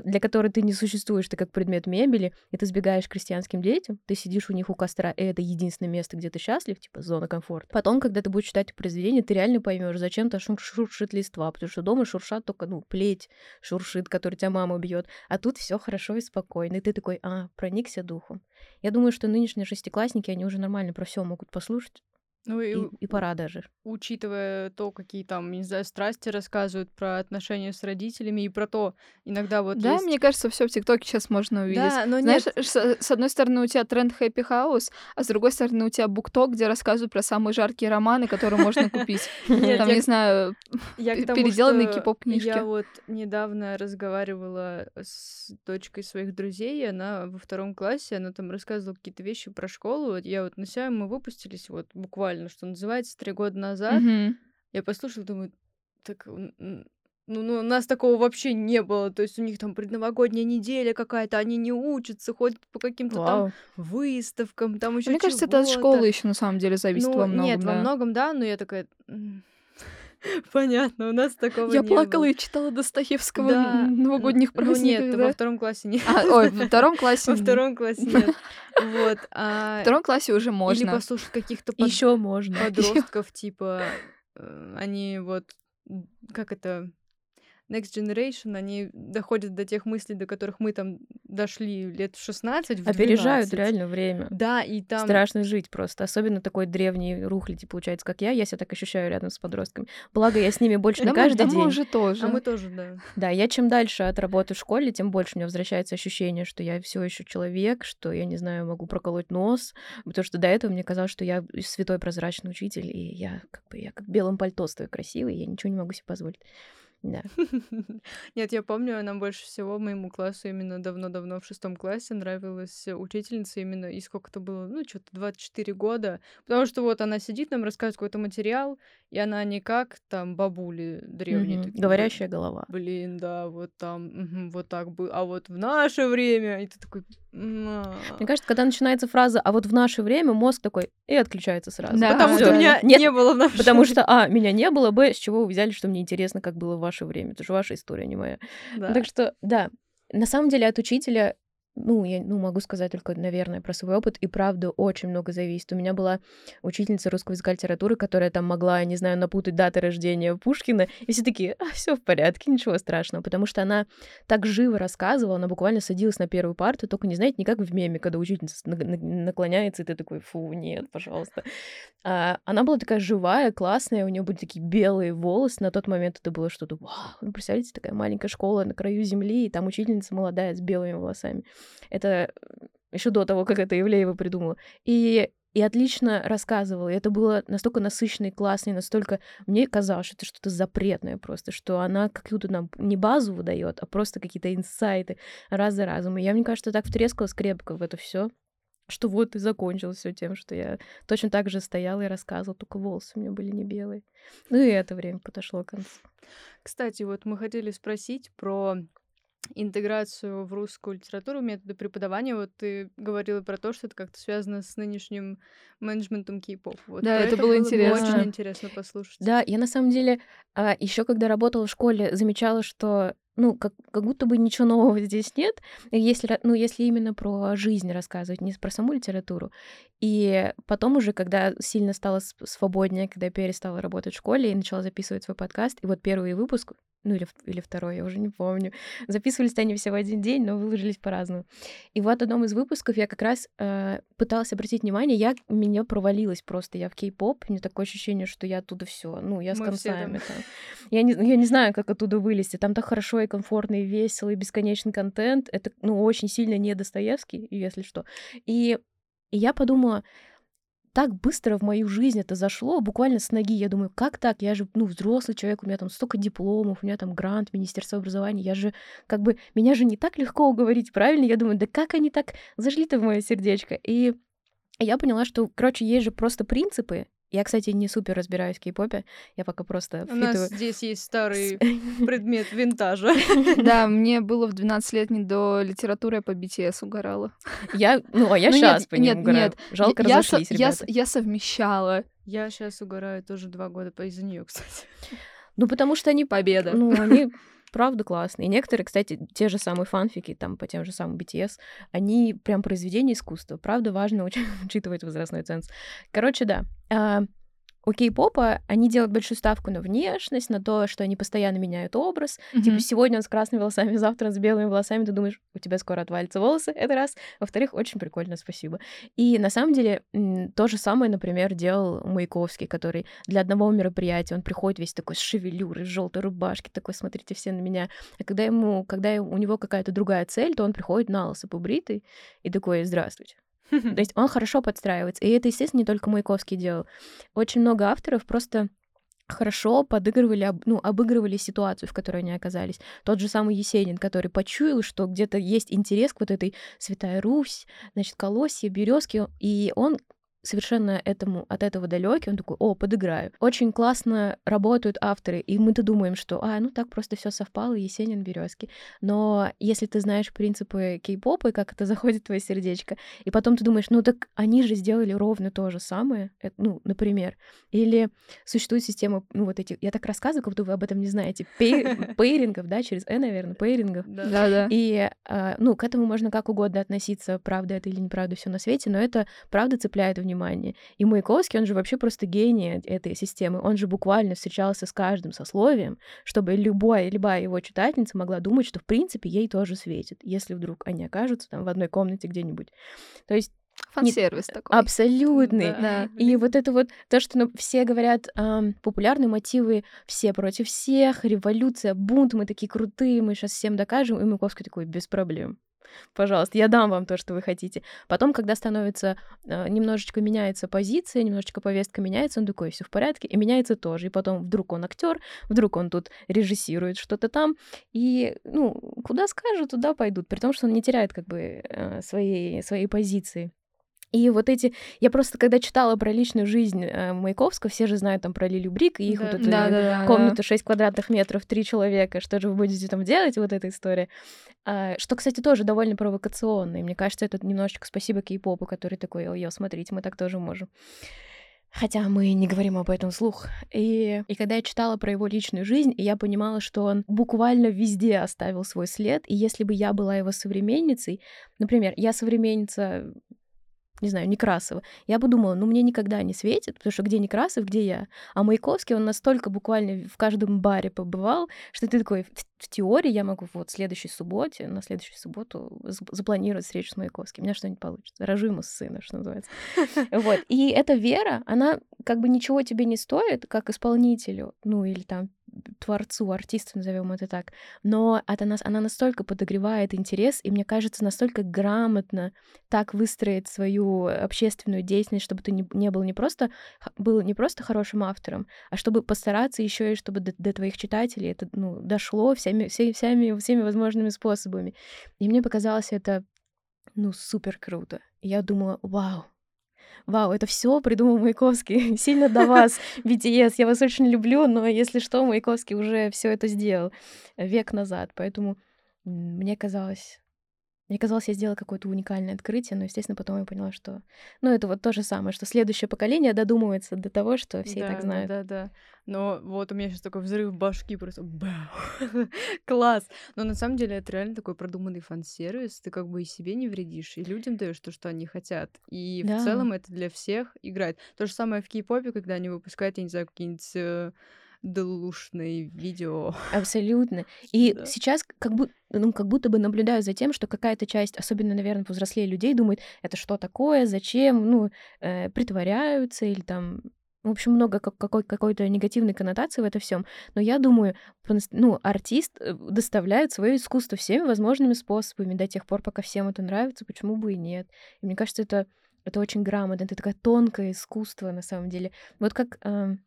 для которой ты не существуешь, ты как предмет мебели, и ты сбегаешь к крестьянским детям, ты сидишь у них у костра, и это единственное место, где ты счастлив, типа зона комфорта. Потом, когда ты будешь читать произведение, ты реально поймешь, зачем-то шуршит листва, потому что дома шуршат только, ну, плеть шуршит, который тебя мама бьет, а тут все хорошо и спокойно, и ты такой, а, проникся духом. Я думаю, что нынешние шестиклассники, они уже нормально про все могут послушать, Ну и, и, и пора даже. учитывая то, какие там, не знаю, страсти рассказывают про отношения с родителями и про то, иногда вот Да, есть... мне кажется, все в ТикТоке сейчас можно увидеть. Да, но Знаешь, нет, с, с одной стороны у тебя тренд Happy House, а с другой стороны у тебя букток, где рассказывают про самые жаркие романы, которые можно купить. Там, не знаю, переделанные кей-поп книжки. Я вот недавно разговаривала с дочкой своих друзей, она во втором классе, она там рассказывала какие-то вещи про школу. Я вот на себя мы выпустились вот буквально, что называется, три года назад. Мгм. Я послушала, думаю, так ну, ну, у нас такого вообще не было. То есть у них там предновогодняя неделя какая-то, они не учатся, ходят по каким-то там выставкам, там еще Мне кажется, это от школы еще на самом деле зависит Ну, во многом. нет, во да. многом, да, но я такая... «М, Понятно, у нас такого Я не плакала было. и читала Достоевского Да, новогодних праздниках. Ну нет, да. во втором классе нет. А, ой, во втором классе. Во втором классе нет. Вот. а, во втором классе уже Или можно. послушать каких-то Еще можно. подростков, типа, э, они вот, как это, Next Generation, они доходят до тех мыслей, до которых мы там дошли лет в 16, в Опережают 12. реально время. Да, и там... Страшно жить просто. Особенно такой древний рухляди, получается, как я. Я себя так ощущаю рядом с подростками. Благо, я с ними больше не каждый да мы день. уже тоже. А мы тоже, да. Да, я чем дальше от работы в школе, тем больше у меня возвращается ощущение, что я все еще человек, что я, не знаю, могу проколоть нос, потому что до этого мне казалось, что я святой прозрачный учитель, и я как бы я как в белом пальто стою красивый, я ничего не могу себе позволить. Да. Нет, я помню, нам больше всего моему классу именно давно-давно в шестом классе нравилась учительница именно, и сколько это было, ну, что-то 24 года, потому что вот она сидит, нам рассказывает какой-то материал, и она не как там бабули древние. Мгм. такие, Говорящая голова. Блин, да, вот там, мгм, вот так бы, а вот в наше время, и ты такой... «М, а». Мне кажется, когда начинается фраза «а вот в наше время», мозг такой и отключается сразу. Да. Потому что Всё. у меня Нет, не было в наше Потому что, а, меня не было, б, с чего вы взяли, что мне интересно, как было в ваше время. Это же ваша история, не моя. Да. Так что, да, на самом деле от учителя, ну, я ну, могу сказать только, наверное, про свой опыт, и правда очень много зависит. У меня была учительница русского языка литературы, которая там могла, не знаю, напутать даты рождения Пушкина, и все такие, а, все в порядке, ничего страшного, потому что она так живо рассказывала, она буквально садилась на первую парту, только не знаете, не как в меме, когда учительница на- на- наклоняется, и ты такой, фу, нет, пожалуйста. А, она была такая живая, классная, у нее были такие белые волосы. На тот момент это было что-то, вау, ну, представляете, такая маленькая школа на краю земли, и там учительница молодая с белыми волосами. Это еще до того, как это Ивлеева придумала. И и отлично рассказывала. И это было настолько насыщенно и классно, и настолько... Мне казалось, что это что-то запретное просто, что она какую-то нам не базу выдает, а просто какие-то инсайты раз за разом. И я, мне кажется, так втрескалась крепко в это все, что вот и закончилось все тем, что я точно так же стояла и рассказывала, только волосы у меня были не белые. Ну и это время подошло к концу. Кстати, вот мы хотели спросить про интеграцию в русскую литературу, методы преподавания. Вот ты говорила про то, что это как-то связано с нынешним менеджментом кей-поп. Вот Да, про это было бы интересно. Очень интересно послушать. Да, я на самом деле еще когда работала в школе, замечала, что ну, как, как будто бы ничего нового здесь нет, если, ну, если именно про жизнь рассказывать, не про саму литературу. И потом уже, когда сильно стало свободнее, когда я перестала работать в школе и начала записывать свой подкаст, и вот первый выпуск, ну или, или второй, я уже не помню, записывались они все в один день, но выложились по-разному. И вот в одном из выпусков я как раз э, пыталась обратить внимание, я меня провалилась просто, я в кей-поп, у меня такое ощущение, что я оттуда все, ну, я с Мы концами там. Я не, я не знаю, как оттуда вылезти. Там так хорошо и комфортно, и весело, и бесконечный контент. Это, ну, очень сильно не Достоевский, если что. И, и я подумала, так быстро в мою жизнь это зашло, буквально с ноги. Я думаю, как так? Я же, ну, взрослый человек, у меня там столько дипломов, у меня там грант, Министерство образования. Я же, как бы, меня же не так легко уговорить, правильно? Я думаю, да как они так зашли-то в мое сердечко? И я поняла, что, короче, есть же просто принципы, я, кстати, не супер разбираюсь в кей-попе. Я пока просто У нас впитываю. здесь есть старый предмет винтажа. Да, мне было в 12 лет не до литературы, я по BTS угорала. Я, ну, а я Ну, сейчас по ним нет, угораю. нет. Жалко, разошлись, ребята. я совмещала. Я сейчас угораю тоже два года по- из-за нее, кстати. Ну, потому что они, Победа. ну, они правда классные. И некоторые, кстати, те же самые фанфики, там, по тем же самым BTS, они прям произведения искусства. Правда, важно уч- учитывать возрастной ценз. Короче, да. У кей-попа они делают большую ставку на внешность, на то, что они постоянно меняют образ. Типа Мгм. сегодня он с красными волосами, завтра он с белыми волосами. Ты думаешь, у тебя скоро отвалятся волосы. Это раз. Во-вторых, очень прикольно, спасибо. И на самом деле то же самое, например, делал Маяковский, который для одного мероприятия он приходит весь такой с шевелюрой, в желтой рубашке, такой, смотрите все на меня. А когда ему, когда у него какая-то другая цель, то он приходит на лысо побритый и такой, здравствуйте. То есть он хорошо подстраивается. И это, естественно, не только Маяковский делал. Очень много авторов просто хорошо подыгрывали, ну, обыгрывали ситуацию, в которой они оказались. Тот же самый Есенин, который почуял, что где-то есть интерес к вот этой Святая Русь, значит, Колосье, Березки, и он совершенно этому, от этого далекий, он такой, о, подыграю. Очень классно работают авторы, и мы-то думаем, что, а, ну так просто все совпало, Есенин, Березки. Но если ты знаешь принципы кей-попа и как это заходит в твое сердечко, и потом ты думаешь, ну так они же сделали ровно то же самое, э, ну, например. Или существует система, ну, вот эти, я так рассказываю, как будто вы об этом не знаете, пей- пейрингов, да, через «э», наверное, пейрингов. Да. Да-да. И, а, ну, к этому можно как угодно относиться, правда это или неправда все на свете, но это правда цепляет внимание. И Маяковский, он же вообще просто гений этой системы. Он же буквально встречался с каждым сословием, чтобы любая, любая его читательница могла думать, что, в принципе, ей тоже светит, если вдруг они окажутся там в одной комнате где-нибудь. То есть Фан-сервис такой. абсолютный. Да. И вот это вот то, что ну, все говорят, ам, популярные мотивы все против всех, революция, бунт, мы такие крутые, мы сейчас всем докажем, и Маяковский такой, без проблем. Пожалуйста, я дам вам то, что вы хотите. Потом, когда становится, э, немножечко меняется позиция, немножечко повестка меняется, он такой, все в порядке, и меняется тоже. И потом вдруг он актер, вдруг он тут режиссирует что-то там, и, ну, куда скажут, туда пойдут, при том, что он не теряет как бы э, своей, своей позиции. И вот эти... Я просто, когда читала про личную жизнь э, Маяковского, все же знают там про Лилю Брик и их Да, вот эту Да-да-да. комнату 6 квадратных метров, три человека, что же вы будете там делать, вот эта история. А, Что, кстати, тоже довольно провокационно. И мне кажется, это немножечко спасибо кей-попу, который такой, ой, смотрите, мы так тоже можем. Хотя мы не говорим об этом вслух. И, и когда я читала про его личную жизнь, я понимала, что он буквально везде оставил свой след. И если бы я была его современницей, например, я современница не знаю, Некрасова, я бы думала, ну, мне никогда не светит, потому что где Некрасов, где я? А Маяковский, он настолько буквально в каждом баре побывал, что ты такой, в, в теории я могу вот в следующей субботе, на следующую субботу запланировать встречу с Маяковским. У меня что-нибудь получится. Рожу ему сына, что называется. Вот. И эта вера, она как бы ничего тебе не стоит, как исполнителю, ну, или там творцу, артисту, назовем это так. Но это нас, она настолько подогревает интерес, и мне кажется, настолько грамотно так выстроить свою общественную деятельность, чтобы ты не, не был не просто был не просто хорошим автором, а чтобы постараться еще и чтобы до, до твоих читателей это ну, дошло всеми, все- всеми, всеми возможными способами. И мне показалось это ну супер круто. Я думала, вау, Вау, это все придумал Маяковский. Сильно до вас, BTS. Я вас очень люблю, но если что, Маяковский уже все это сделал век назад. Поэтому мне казалось, мне казалось, я сделала какое-то уникальное открытие, но, естественно, потом я поняла, что... Ну, это вот то же самое, что следующее поколение додумывается до того, что все и Да, так да, знают. Да, да. Но вот у меня сейчас такой взрыв башки просто. Класс. Но на самом деле это реально такой продуманный фан-сервис. Ты как бы и себе не вредишь, и людям даешь то, что они хотят. И Да. в целом это для всех играет. То же самое в кей-попе, когда они выпускают, я не знаю, какие-нибудь э, делушные видео. Абсолютно. И Да. сейчас как будто, ну, как будто бы наблюдаю за тем, что какая-то часть, особенно, наверное, повзрослее людей, думает, это что такое, зачем, ну, э, притворяются или там... В общем, много как- какой- какой-то негативной коннотации в это всем. Но я думаю, ну, артист э, доставляет свое искусство всеми возможными способами до тех пор, пока всем это нравится, почему бы и нет. И мне кажется, это, это очень грамотно, это такое тонкое искусство на самом деле. Вот как эм,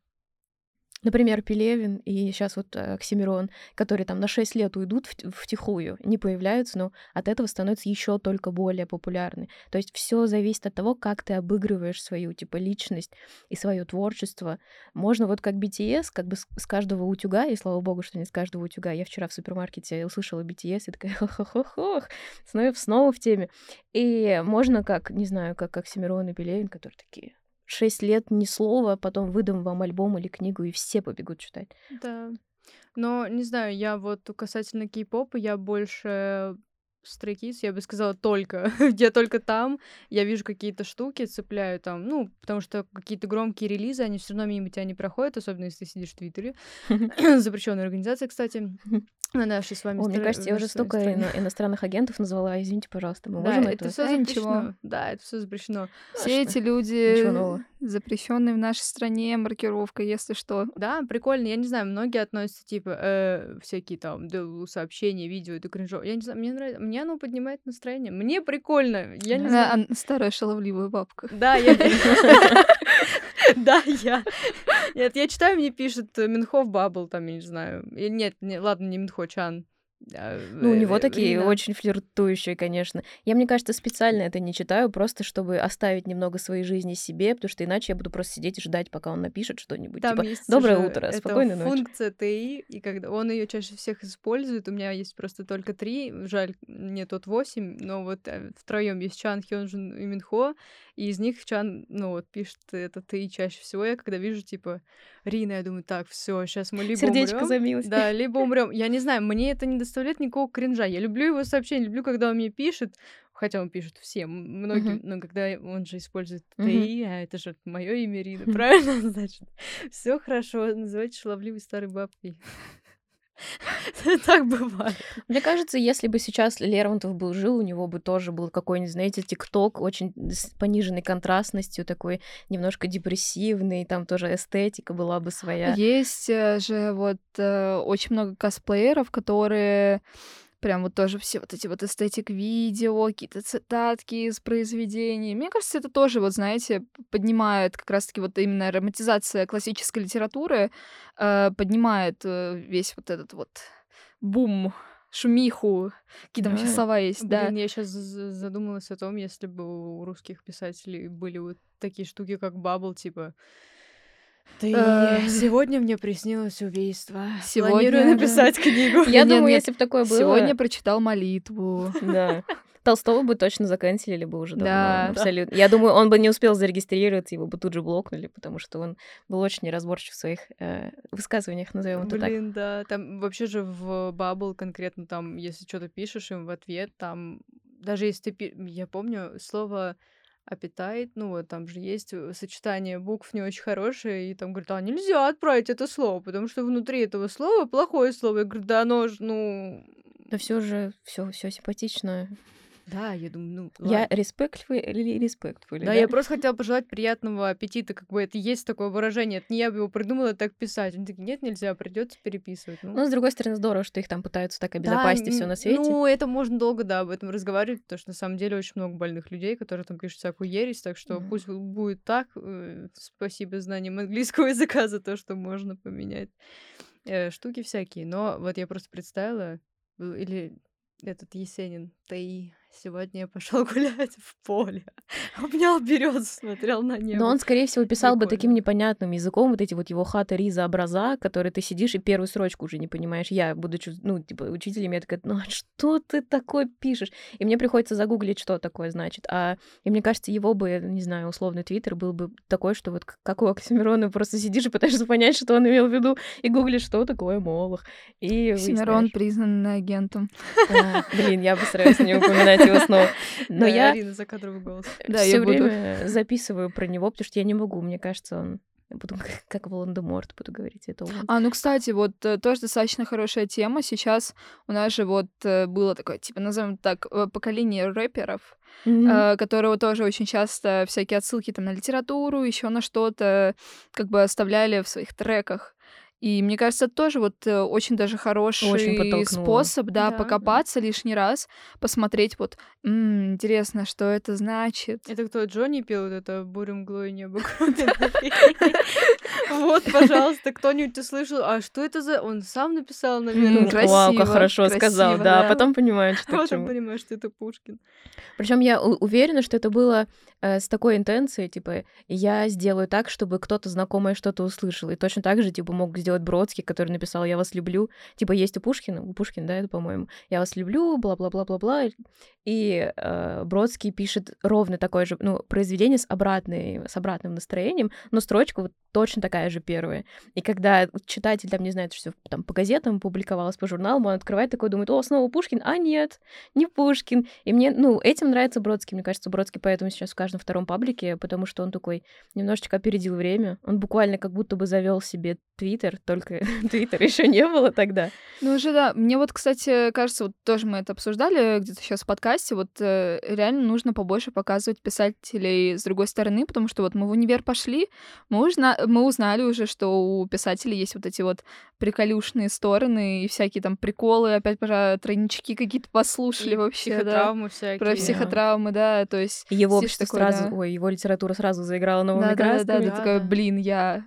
Например, Пелевин и сейчас вот э, Оксимирон, которые там на 6 лет уйдут в, втихую, не появляются, но от этого становятся еще только более популярны. То есть все зависит от того, как ты обыгрываешь свою типа личность и свое творчество. Можно вот как BTS, как бы с каждого утюга, и слава богу, что не с каждого утюга. Я вчера в супермаркете услышала BTS и такая хо-хо-хо-хо, снова, снова в теме. И можно как, не знаю, как Оксимирон и Пелевин, которые такие шесть лет ни слова, потом выдам вам альбом или книгу, и все побегут читать. Да. Но, не знаю, я вот касательно кей-попа, я больше Kids, я бы сказала, только. я только там, я вижу какие-то штуки, цепляю там, ну, потому что какие-то громкие релизы, они все равно мимо тебя не проходят, особенно если ты сидишь в Твиттере. Запрещенная организация, кстати. На нашей с вами О, мне кажется, я уже столько ино- иностранных агентов назвала. Извините, пожалуйста, мы да, можем это? все запрещено. Ничего. Да, это все запрещено. Все эти люди запрещенные в нашей стране, маркировка, если что. Да, прикольно. Я не знаю, многие относятся, типа, э, всякие там сообщения, видео, это кринжово. Я не знаю, мне нравится, мне оно поднимает настроение. Мне прикольно. Я не знаю. А, старая шаловливая бабка. Да, я... Да, я. Нет, я читаю, мне пишет Минхов Бабл, там, я не знаю. Нет, ладно, не Минхо, Чан. А, ну, у него такие Рина. очень флиртующие, конечно. Я, мне кажется, специально это не читаю, просто чтобы оставить немного своей жизни себе, потому что иначе я буду просто сидеть и ждать, пока он напишет что-нибудь. Там типа, есть Доброе утро, спокойной ночи. функция ТИ, и когда он ее чаще всех использует, у меня есть просто только три, жаль, не тот восемь, но вот э, втроем есть Чан, Хёнжин и Минхо, и из них Чан, ну вот, пишет это ТИ чаще всего. Я когда вижу, типа, Рина, я думаю, так, все, сейчас мы либо Сердечко умрем, забилось. Да, либо умрем. Я не знаю, мне это не доставляет никакого кринжа. Я люблю его сообщения, люблю, когда он мне пишет, хотя он пишет всем, многим, uh-huh. но когда он же использует ты, uh-huh. а это же мое имя Рина, правильно? Значит, все хорошо, называйте шаловливой старой бабкой. Так бывает. Мне кажется, если бы сейчас Лермонтов был жил, у него бы тоже был какой-нибудь, знаете, тикток очень с пониженной контрастностью, такой немножко депрессивный, там тоже эстетика была бы своя. Есть э, же вот э, очень много косплееров, которые Прям вот тоже все вот эти вот эстетик видео, какие-то цитатки из произведений. Мне кажется, это тоже, вот знаете, поднимает как раз-таки вот именно романтизация классической литературы, э, поднимает э, весь вот этот вот бум шумиху, какие там да. сейчас слова есть, Блин, да. я сейчас задумалась о том, если бы у русских писателей были вот такие штуки, как Бабл, типа ты э, сегодня мне приснилось убийство. Сегодня Планирую написать книгу. Я думаю, если бы такое было. Сегодня прочитал молитву. Да. Толстого бы точно заканчивали бы уже давно. Да, абсолютно. Я думаю, он бы не успел зарегистрироваться, его бы тут же блокнули, потому что он был очень неразборчив в своих э, высказываниях, назовем это так. Блин, да. Там вообще же в Бабл конкретно там, если что-то пишешь им в ответ, там даже если ты... Я помню слово аппетайт, ну там же есть э, сочетание букв не очень хорошее, и там говорят, а нельзя отправить это слово, потому что внутри этого слова плохое слово. Я говорю, да оно же, ну... Да все же, все, все симпатично. Да, я думаю, ну, Я респектфул или респектфул? Да, да, я просто хотела пожелать приятного аппетита, как бы это есть такое выражение. Это не я бы его придумала так писать. Они такие, нет, нельзя, придется переписывать. Ну. ну, с другой стороны, здорово, что их там пытаются так обезопасить да, все на свете. Ну, это можно долго, да, об этом разговаривать, потому что на самом деле очень много больных людей, которые там пишут всякую ересь, так что mm. пусть будет так. Э, спасибо знаниям английского языка за то, что можно поменять э, штуки всякие. Но вот я просто представила, или этот Есенин, ТАИ, Сегодня я пошел гулять в поле, обнял березу, смотрел на небо. Но он, скорее всего, писал Прикольно. бы таким непонятным языком, вот эти вот его хата Риза образа, которые ты сидишь и первую строчку уже не понимаешь. Я, будучи, ну, типа, учителем, я такая, ну, а что ты такое пишешь? И мне приходится загуглить, что такое значит. А, и мне кажется, его бы, не знаю, условный твиттер был бы такой, что вот как у Оксимирона просто сидишь и пытаешься понять, что он имел в виду, и гуглишь, что такое Молох. И Оксимирон признан агентом. Блин, я постараюсь не упоминать его снова. Но я закадровый голос. Да, все время записываю про него, потому что я не могу, мне кажется, он буду как Волан-де-Морт буду говорить это он. А, ну, кстати, вот э, тоже достаточно хорошая тема. Сейчас у нас же вот э, было такое, типа, назовем так, э, поколение рэперов, mm-hmm. которого тоже очень часто всякие отсылки там на литературу, еще на что-то, как бы оставляли в своих треках. И мне кажется, это тоже вот э, очень даже хороший Очень способ, да, Да, покопаться лишний раз, посмотреть вот, «М, интересно, что это значит. Это кто, Джонни пел вот это «Буря мглой небо круто»? Вот, пожалуйста, кто-нибудь услышал, а что это за... Он сам написал, наверное. красиво, Вау, как хорошо сказал, да. Потом понимаешь, что к Потом понимаешь, что это Пушкин. Причем я уверена, что это было с такой интенцией, типа, я сделаю так, чтобы кто-то знакомое что-то услышал. И точно так же, типа, мог сделать Бродский, который написал «Я вас люблю». Типа, есть у Пушкина, у Пушкина, да, это, по-моему, «Я вас люблю», бла-бла-бла-бла-бла. И э, Бродский пишет ровно такое же, ну, произведение с, обратной, с обратным настроением, но строчка вот точно такая же первая. И когда читатель там не знает, что там по газетам публиковалось, по журналам, он открывает такой, думает, о, снова Пушкин, а нет, не Пушкин. И мне, ну, этим нравится Бродский. Мне кажется, Бродский поэтому сейчас в втором паблике, потому что он такой немножечко опередил время. Он буквально как будто бы завел себе Твиттер, только Твиттер еще не было тогда. Ну, уже да. Мне вот, кстати, кажется, вот тоже мы это обсуждали где-то сейчас в подкасте, вот э, реально нужно побольше показывать писателей с другой стороны, потому что вот мы в универ пошли, мы, узна... мы узнали уже, что у писателей есть вот эти вот приколюшные стороны и всякие там приколы, опять про тройнички какие-то послушали И вообще, да. Психотравмы всякие. Про психотравмы, да, то есть... Его общество такой, сразу, да. ой, его литература сразу заиграла новыми Да, да, да, красками. ты Да, такая, да. блин, я...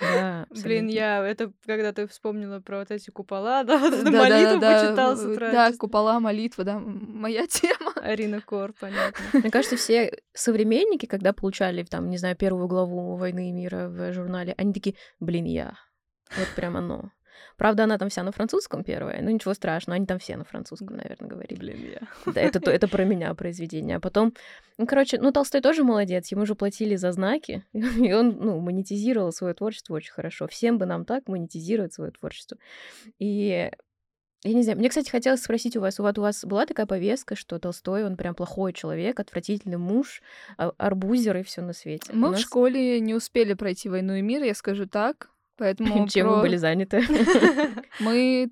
Да, Блин, я... Это когда ты вспомнила про вот эти купола, да, Да, да, молитву да, почитал с да, утра. Да, купола, молитва, да, моя тема. Арина Кор, понятно. Мне кажется, все современники, когда получали, там, не знаю, первую главу «Войны и мира» в журнале, они такие, блин, я. Вот прям оно. Правда, она там вся на французском первая, ну ничего страшного, они там все на французском, наверное, говорили. Блин, я. Да, это, то- это про меня произведение. А потом, ну, короче, ну, Толстой тоже молодец, ему же платили за знаки, и он, ну, монетизировал свое творчество очень хорошо. Всем бы нам так монетизировать свое творчество. И я не знаю, мне, кстати, хотелось спросить у вас, у вас, у вас была такая повестка, что Толстой, он прям плохой человек, отвратительный муж, а- арбузер и все на свете? У Мы в нас- школе не успели пройти «Войну и мир», я скажу так. Поэтому Чем про- вы были заняты? мы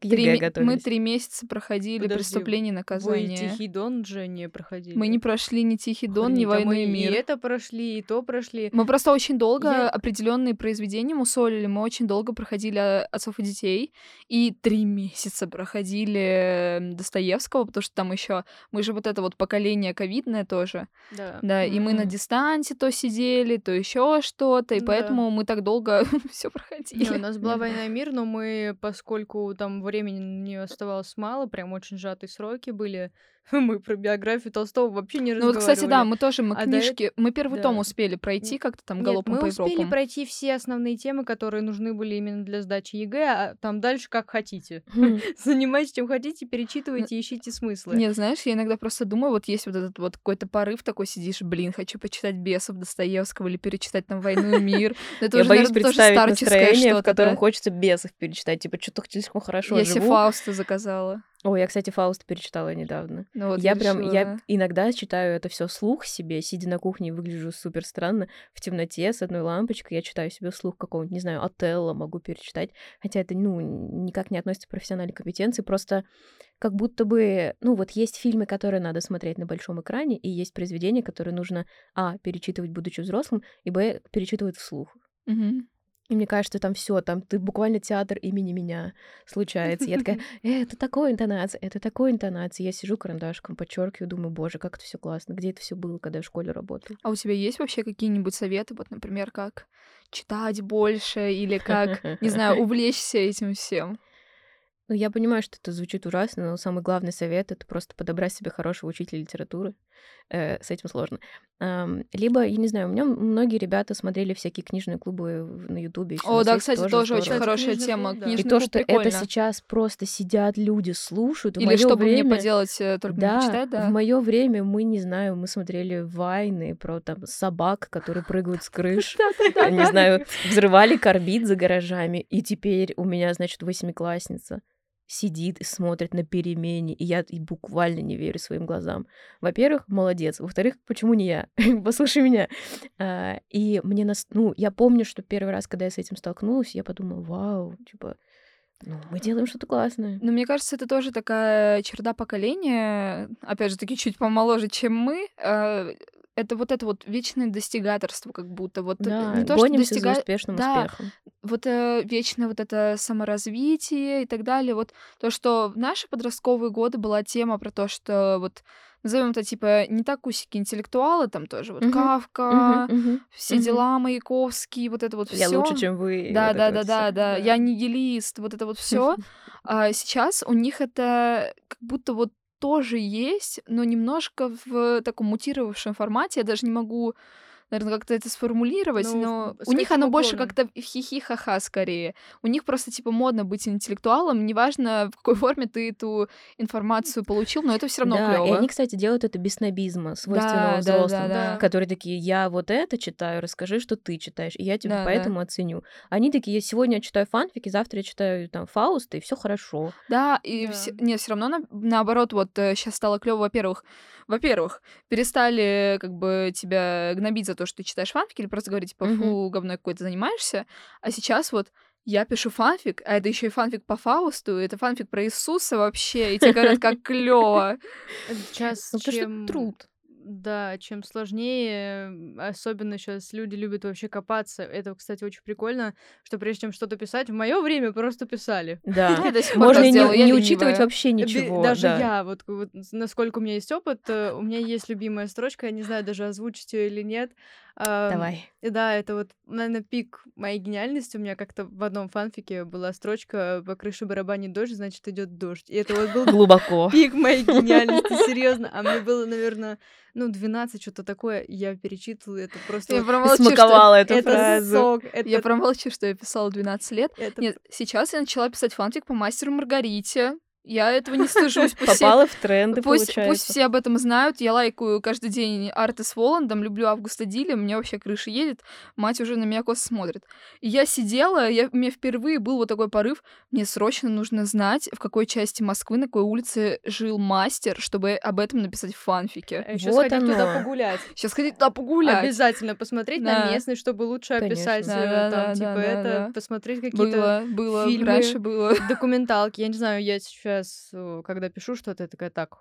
три, ме- мы готовились. три месяца проходили Подожди, преступление и Вы наказание. Тихий Дон же не проходили. Мы не прошли ни Тихий Дон, ни Охренеть, а Войну и мир. И это прошли, и то прошли. Мы просто очень долго Я- определенные произведения мусолили, мы очень долго проходили э, «Отцов и детей», и три месяца проходили Достоевского, потому что там еще мы же вот это вот поколение ковидное тоже, Да. да, и мы на дистанте то сидели, то еще что-то, и Да. поэтому мы так долго все Не, проходили. у нас была Не война и мир, но мы, поскольку там времени не оставалось мало, прям очень сжатые сроки были, мы про биографию Толстого вообще не Ну вот, кстати, да, разговаривали. мы тоже, мы А книжки, мы первый да. том успели пройти как-то там Нет, галопом мы по успели Европам. пройти все основные темы, которые нужны были именно для сдачи ЕГЭ, а там дальше как хотите. Мгм. Занимайтесь чем хотите, перечитывайте, ищите смыслы. Нет, знаешь, я иногда просто думаю, вот есть вот этот вот какой-то порыв такой, сидишь, блин, хочу почитать Бесов Достоевского или перечитать там «Войну и мир». Это уже, наверное, тоже старческое настроение, в что-то, котором хочется бесов перечитать. Типа, что-то слишком хорошо Я себе. Фауста заказала. Ой, я, кстати, Фауст перечитала недавно. Ну вот я прям, решила, я да. иногда читаю это все вслух себе, сидя на кухне, выгляжу супер странно, в темноте с одной лампочкой, я читаю себе вслух какого-нибудь, не знаю, Отелло могу перечитать, хотя это, ну, никак не относится к профессиональной компетенции, просто как будто бы, ну, вот есть фильмы, которые надо смотреть на большом экране, и есть произведения, которые нужно, а, перечитывать, будучи взрослым, и, б, перечитывать вслух. Мгм. И мне кажется, там все, там ты буквально театр имени меня случается. Я такая, «Э, это такой интонация, это такой интонация. Я сижу карандашком, подчеркиваю, думаю, боже, как это все классно. Где это все было, когда я в школе работала? А у тебя есть вообще какие-нибудь советы, вот, например, как читать больше или как, не знаю, увлечься этим всем? Ну, я понимаю, что это звучит ужасно, но самый главный совет — это просто подобрать себе хорошего учителя литературы. Э, с этим сложно. Ам, либо, я не знаю, у меня многие ребята смотрели всякие книжные клубы на Ютубе. и О, на да, кстати, тоже здорово. очень хорошая книжный тема. клуб, да. И Книжный то, клуб что прикольно. это сейчас просто сидят люди, слушают. В Или чтобы мне время- поделать, э, только не Да, почитать, да. в мое время мы, не знаю, мы смотрели вайны про там собак, которые прыгают с крыш. Не знаю, взрывали корбит за гаражами. И теперь у меня, значит, восьмиклассница сидит и смотрит на перемене, и я и буквально не верю своим глазам. Во-первых, молодец. Во-вторых, почему не я? Послушай меня. А, И мне, нас... ну, я помню, что первый раз, когда я с этим столкнулась, я подумала, вау, типа, ну, мы делаем что-то классное. Но мне кажется, это тоже такая черта поколения, опять же таки, чуть помоложе, чем мы. Это вот это вот вечное достигаторство, как будто вот э, Да, не то, что гонимся за достига... успешным Да, успехом. вот э, вечное вот это саморазвитие и так далее. Вот то, что в наши подростковые годы была тема про то, что вот назовем это типа не так усики интеллектуалы, там тоже вот Мгм, Кавка, Мгм, мгм, все мгм. дела, Маяковский, вот это вот Я все. лучше, чем вы. Да, вот да, да, вот да, да. Да. Я нигилист, вот это вот все. А сейчас у них это как будто вот тоже есть, но немножко в таком мутировавшем формате. Я даже не могу, наверное, как-то это сформулировать, Ну, но у них оно больше уклоном? как-то хихи-ха-ха скорее. У них просто типа модно быть интеллектуалом, неважно в какой форме ты эту информацию получил, но это все равно Да, и клево. они, кстати, делают это без снобизма, свойственного Да, да, взрослым, да, да. которые такие, я вот это читаю, расскажи, что ты читаешь, и я тебя Да, да. поэтому оценю. Они такие, я сегодня читаю фанфики, завтра я читаю там Фауста, и все хорошо. Да, и Да. все, нет, все равно на- наоборот, вот сейчас стало клево, во-первых, во-первых, перестали как бы тебя гнобить за то, что ты читаешь фанфик, или просто говорить, типа, фу, говной какой-то занимаешься, а сейчас вот я пишу фанфик, а это еще и фанфик по Фаусту, и это фанфик про Иисуса вообще, и тебе говорят, как клево. Сейчас Ну, чем... это труд. Да, чем сложнее, особенно сейчас люди любят вообще копаться. Это, кстати, очень прикольно, что прежде чем что-то писать, в мое время просто писали. Да. Можно не, учитывать вообще Бе- ничего. Даже да. я, вот, насколько у меня есть опыт, э, у меня есть любимая строчка, я не знаю даже озвучить ее или нет. Давай. Да, это вот, наверное, пик моей гениальности. У меня как-то в одном фанфике была строчка «По крыше барабанит дождь, значит, идет дождь». И это вот был Глубоко. пик моей гениальности, серьезно. А мне было, наверное, ну, 12, что-то такое. Я перечитывала это просто... Я вот промолчу. Смаковала эту это фразу. сок, Я это... промолчу, что я писала в 12 лет. это Нет, сейчас я начала писать фанфик по мастеру Маргарите. Я этого не стыжусь. Пусть все- Попала в тренды, Пусть, получается. пусть все об этом знают. Я лайкаю каждый день арты с Воландом, люблю Августа Диля, мне вообще крыша едет, мать уже на меня косо смотрит. И я сидела, я, у меня впервые был вот такой порыв, мне срочно нужно знать, в какой части Москвы, на какой улице жил мастер, чтобы об этом написать в фанфике. А ещё Вот сходить туда оно. погулять. Сейчас ходить туда погулять. Обязательно посмотреть Да. на местность, чтобы лучше Конечно. описать, Да, э, да, там, да, типа, да, это, да. посмотреть какие-то Было, было, фильмы. раньше было. документалки. Я не знаю, я сейчас, э, когда пишу что-то, я такая, так,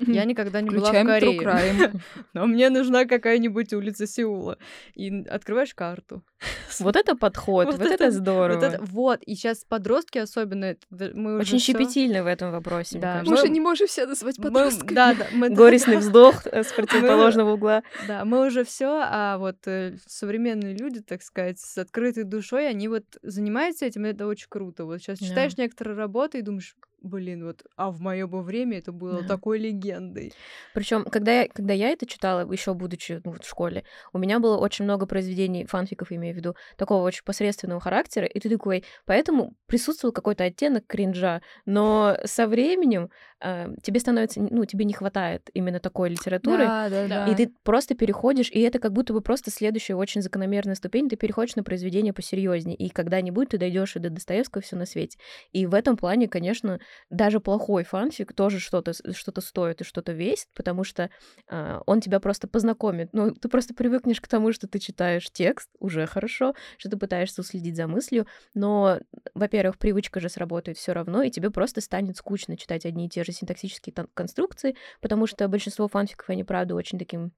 я никогда не была в Включаем Корее. Но мне нужна какая-нибудь улица Сеула. И открываешь карту. Вот это подход, Вот вот, это, это- здорово. Вот, это, вот. И сейчас подростки особенно, мы Очень щепетильны в этом вопросе, мне Да, кажется. Мы уже не можем себя назвать Мы- подростками. да, да, мы, Горестный вздох э, с противоположного угла. Да, мы уже все, а вот э, современные люди, так сказать, с открытой душой, они вот занимаются этим, и это очень круто. Вот сейчас Да. читаешь некоторые работы и думаешь, блин, вот, а в мое бы время это было Да. такой легендой. Причем, когда я, когда я это читала, еще будучи ну, вот в школе, у меня было очень много произведений, фанфиков, имею в виду, такого очень посредственного характера, и ты такой, поэтому присутствовал какой-то оттенок кринжа, но со временем э, тебе становится, ну, тебе не хватает именно такой литературы, Да, да, да. и ты просто переходишь, и это как будто бы просто следующая очень закономерная ступень, ты переходишь на произведение посерьезнее, и когда-нибудь ты дойдешь и до Достоевского все на свете. И в этом плане, конечно, даже плохой фанфик тоже что-то что стоит и что-то весит, потому что а, он тебя просто познакомит. Ну, ты просто привыкнешь к тому, что ты читаешь текст, уже хорошо, что ты пытаешься уследить за мыслью, но, во-первых, привычка же сработает все равно, и тебе просто станет скучно читать одни и те же синтаксические конструкции, потому что большинство фанфиков, они, правда, очень таким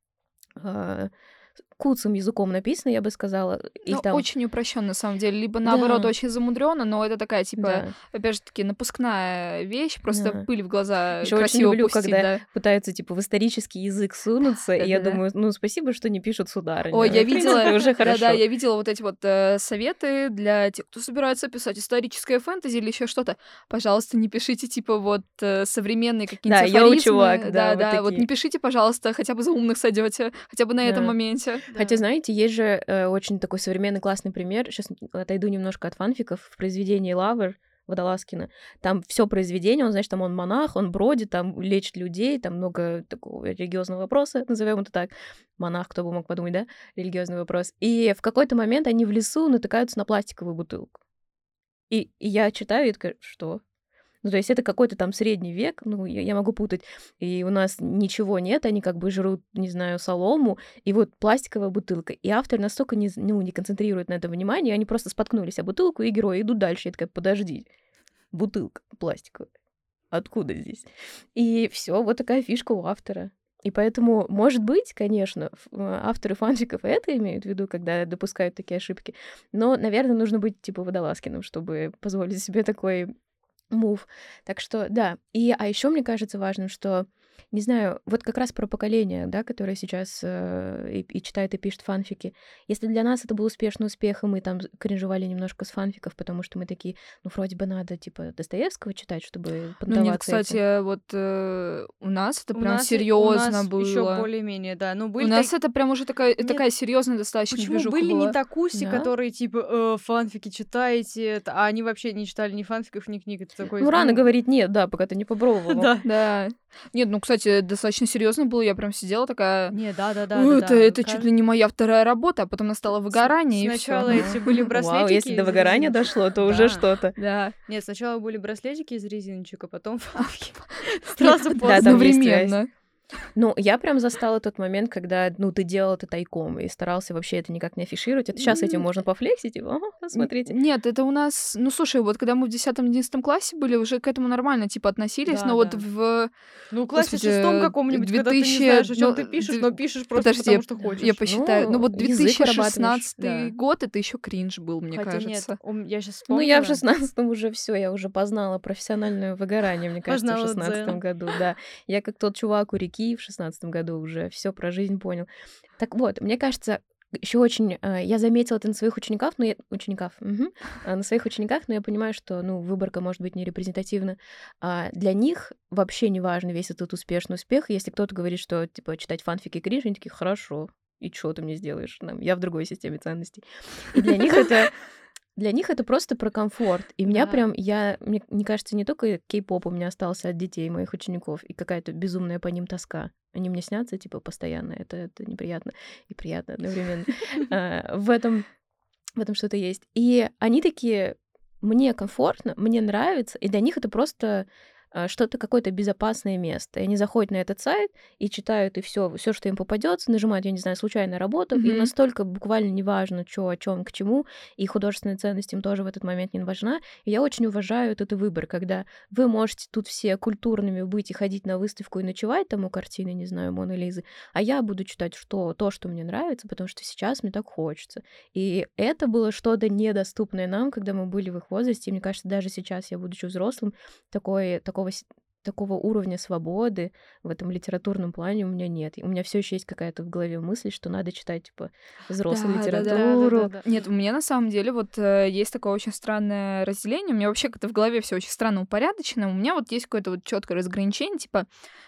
а, куцым языком написаны, я бы сказала. И Ну, там... очень упрощенно на самом деле. Либо наоборот, Да. очень замудренно, но это такая, типа, да. опять же таки, напускная вещь, просто Да. пыль в глаза Ещё очень люблю, пустить, когда да. пытаются, типа, в исторический язык сунуться, и я думаю, ну, спасибо, что не пишут сударыня. Ой, я видела, уже хорошо. да-да, я видела вот эти вот э, советы для тех, кто собирается писать историческое фэнтези или еще что-то. Пожалуйста, не пишите типа вот э, современные какие-нибудь Да, афоризмы. чувак, да, да, вот да, не пишите, пожалуйста, хотя бы за умных сойдете, хотя бы на этом Да. Хотя, знаете, есть же э, очень такой современный классный пример. Сейчас отойду немножко от фанфиков. В произведении Лавр Водолазкина. Там все произведение, он, значит, там он монах, он бродит, там лечит людей, там много такого религиозного вопроса, назовем это так. Монах, кто бы мог подумать, да? Религиозный вопрос. И в какой-то момент они в лесу натыкаются на пластиковую бутылку. И, и я читаю и такая, что? Ну, то есть это какой-то там средний век, ну, я, я могу путать, и у нас ничего нет, они как бы жрут, не знаю, солому, и вот пластиковая бутылка. И автор настолько не, ну, не концентрирует на это внимание, они просто споткнулись о бутылку, и герои идут дальше. Я такая, подожди, бутылка пластиковая. Откуда здесь? И все, вот такая фишка у автора. И поэтому, может быть, конечно, э, авторы фанфиков это имеют в виду, когда допускают такие ошибки. Но, наверное, нужно быть типа водолазкиным, чтобы позволить себе такой мув. Так что да. И, а еще мне кажется важным, что не знаю, вот как раз про поколение, да, которое сейчас э, и, и читает и пишет фанфики. Если для нас это был успешный успех, и мы там кринжевали немножко с фанфиков, потому что мы такие, ну, вроде бы надо, типа, Достоевского читать, чтобы Ну нет, кстати, этим. вот э, у нас это у прям серьезно было. Еще более-менее, да. Ну, были у так... нас это прям уже такая, нет, такая серьезная достаточно Почему были была. не такуси, да? которые, типа, э, фанфики читаете, а они вообще не читали ни фанфиков, ни книг. Это такой, ну, рано говорить нет, да, пока ты не попробовал. Да. Нет, ну, кстати, достаточно серьезно было. Я прям сидела такая... Не, да-да-да. «О, да, это, это чуть ли не моя вторая работа, а потом настало выгорание, Сначала и эти были браслетики. Вау, если до выгорания дошло, то уже что-то. Да. Нет, сначала были браслетики из резиночек, а потом фанфики. Сразу после. Одновременно. Ну, я прям застала тот момент, когда, ну, ты делал это тайком и старался вообще это никак не афишировать. Это сейчас этим можно пофлексить, типа, смотрите. Нет, это у нас... Ну, слушай, вот когда мы в 10-11 классе были, уже к этому нормально, типа, относились, Да, но вот да. в... Ну, в классе Господи, шестом каком-нибудь, когда ты не 2000, знаешь, о чем ну, ты пишешь, но пишешь просто Подожди, потому, что хочешь. Я посчитаю. Ну, Ну, вот язык 2016 вырабатываешь, да. год, это еще кринж был, мне Хотя кажется. нет, ум- я сейчас Ну, я в шестнадцатом уже все, я уже познала профессиональное выгорание, мне кажется, в Познала шестнадцатом дзен. году, да. Я как тот чувак у реки в шестнадцатом году уже все про жизнь понял. Так вот, мне кажется, еще очень, э, я заметила это на своих учениках, но я, учеников, а, на своих учениках, но я понимаю, что, ну, выборка может быть не репрезентативна. А для них вообще не важно весь этот успешный успех. Если кто-то говорит, что, типа, читать фанфики кринж, они такие, хорошо, и что ты мне сделаешь? Я в другой системе ценностей. И для них это для них это просто про комфорт. И меня Да. прям, я, мне, мне кажется, не только кей-поп у меня остался от детей моих учеников, и какая-то безумная по ним тоска. Они мне снятся, типа, постоянно. Это, это неприятно и приятно одновременно. А, В этом, в этом что-то есть. И они такие, мне комфортно, мне нравится, и для них это просто что-то какое-то безопасное место. И они заходят на этот сайт и читают и все, все, что им попадется, нажимают, я не знаю, случайная работа, им Мгм. настолько буквально не важно, что, о чем, к чему, и художественная ценность им тоже в этот момент не важна. И я очень уважаю этот выбор, когда вы можете тут все культурными быть и ходить на выставку и ночевать там у картины, не знаю, Моны Лизы, а я буду читать что, то, что мне нравится, потому что сейчас мне так хочется. И это было что-то недоступное нам, когда мы были в их возрасте. И мне кажется, даже сейчас я, будучи взрослым, такой, такого, с- такого уровня свободы в этом литературном плане у меня нет. У меня все еще есть какая-то в голове мысль, что надо читать, типа, взрослую Да, да, да, да, литературу. Да-да-да. Нет, у меня на самом деле вот э, есть такое очень странное разделение. У меня вообще как-то в голове все очень странно упорядочено. У меня вот есть какое-то вот четкое разграничение, типа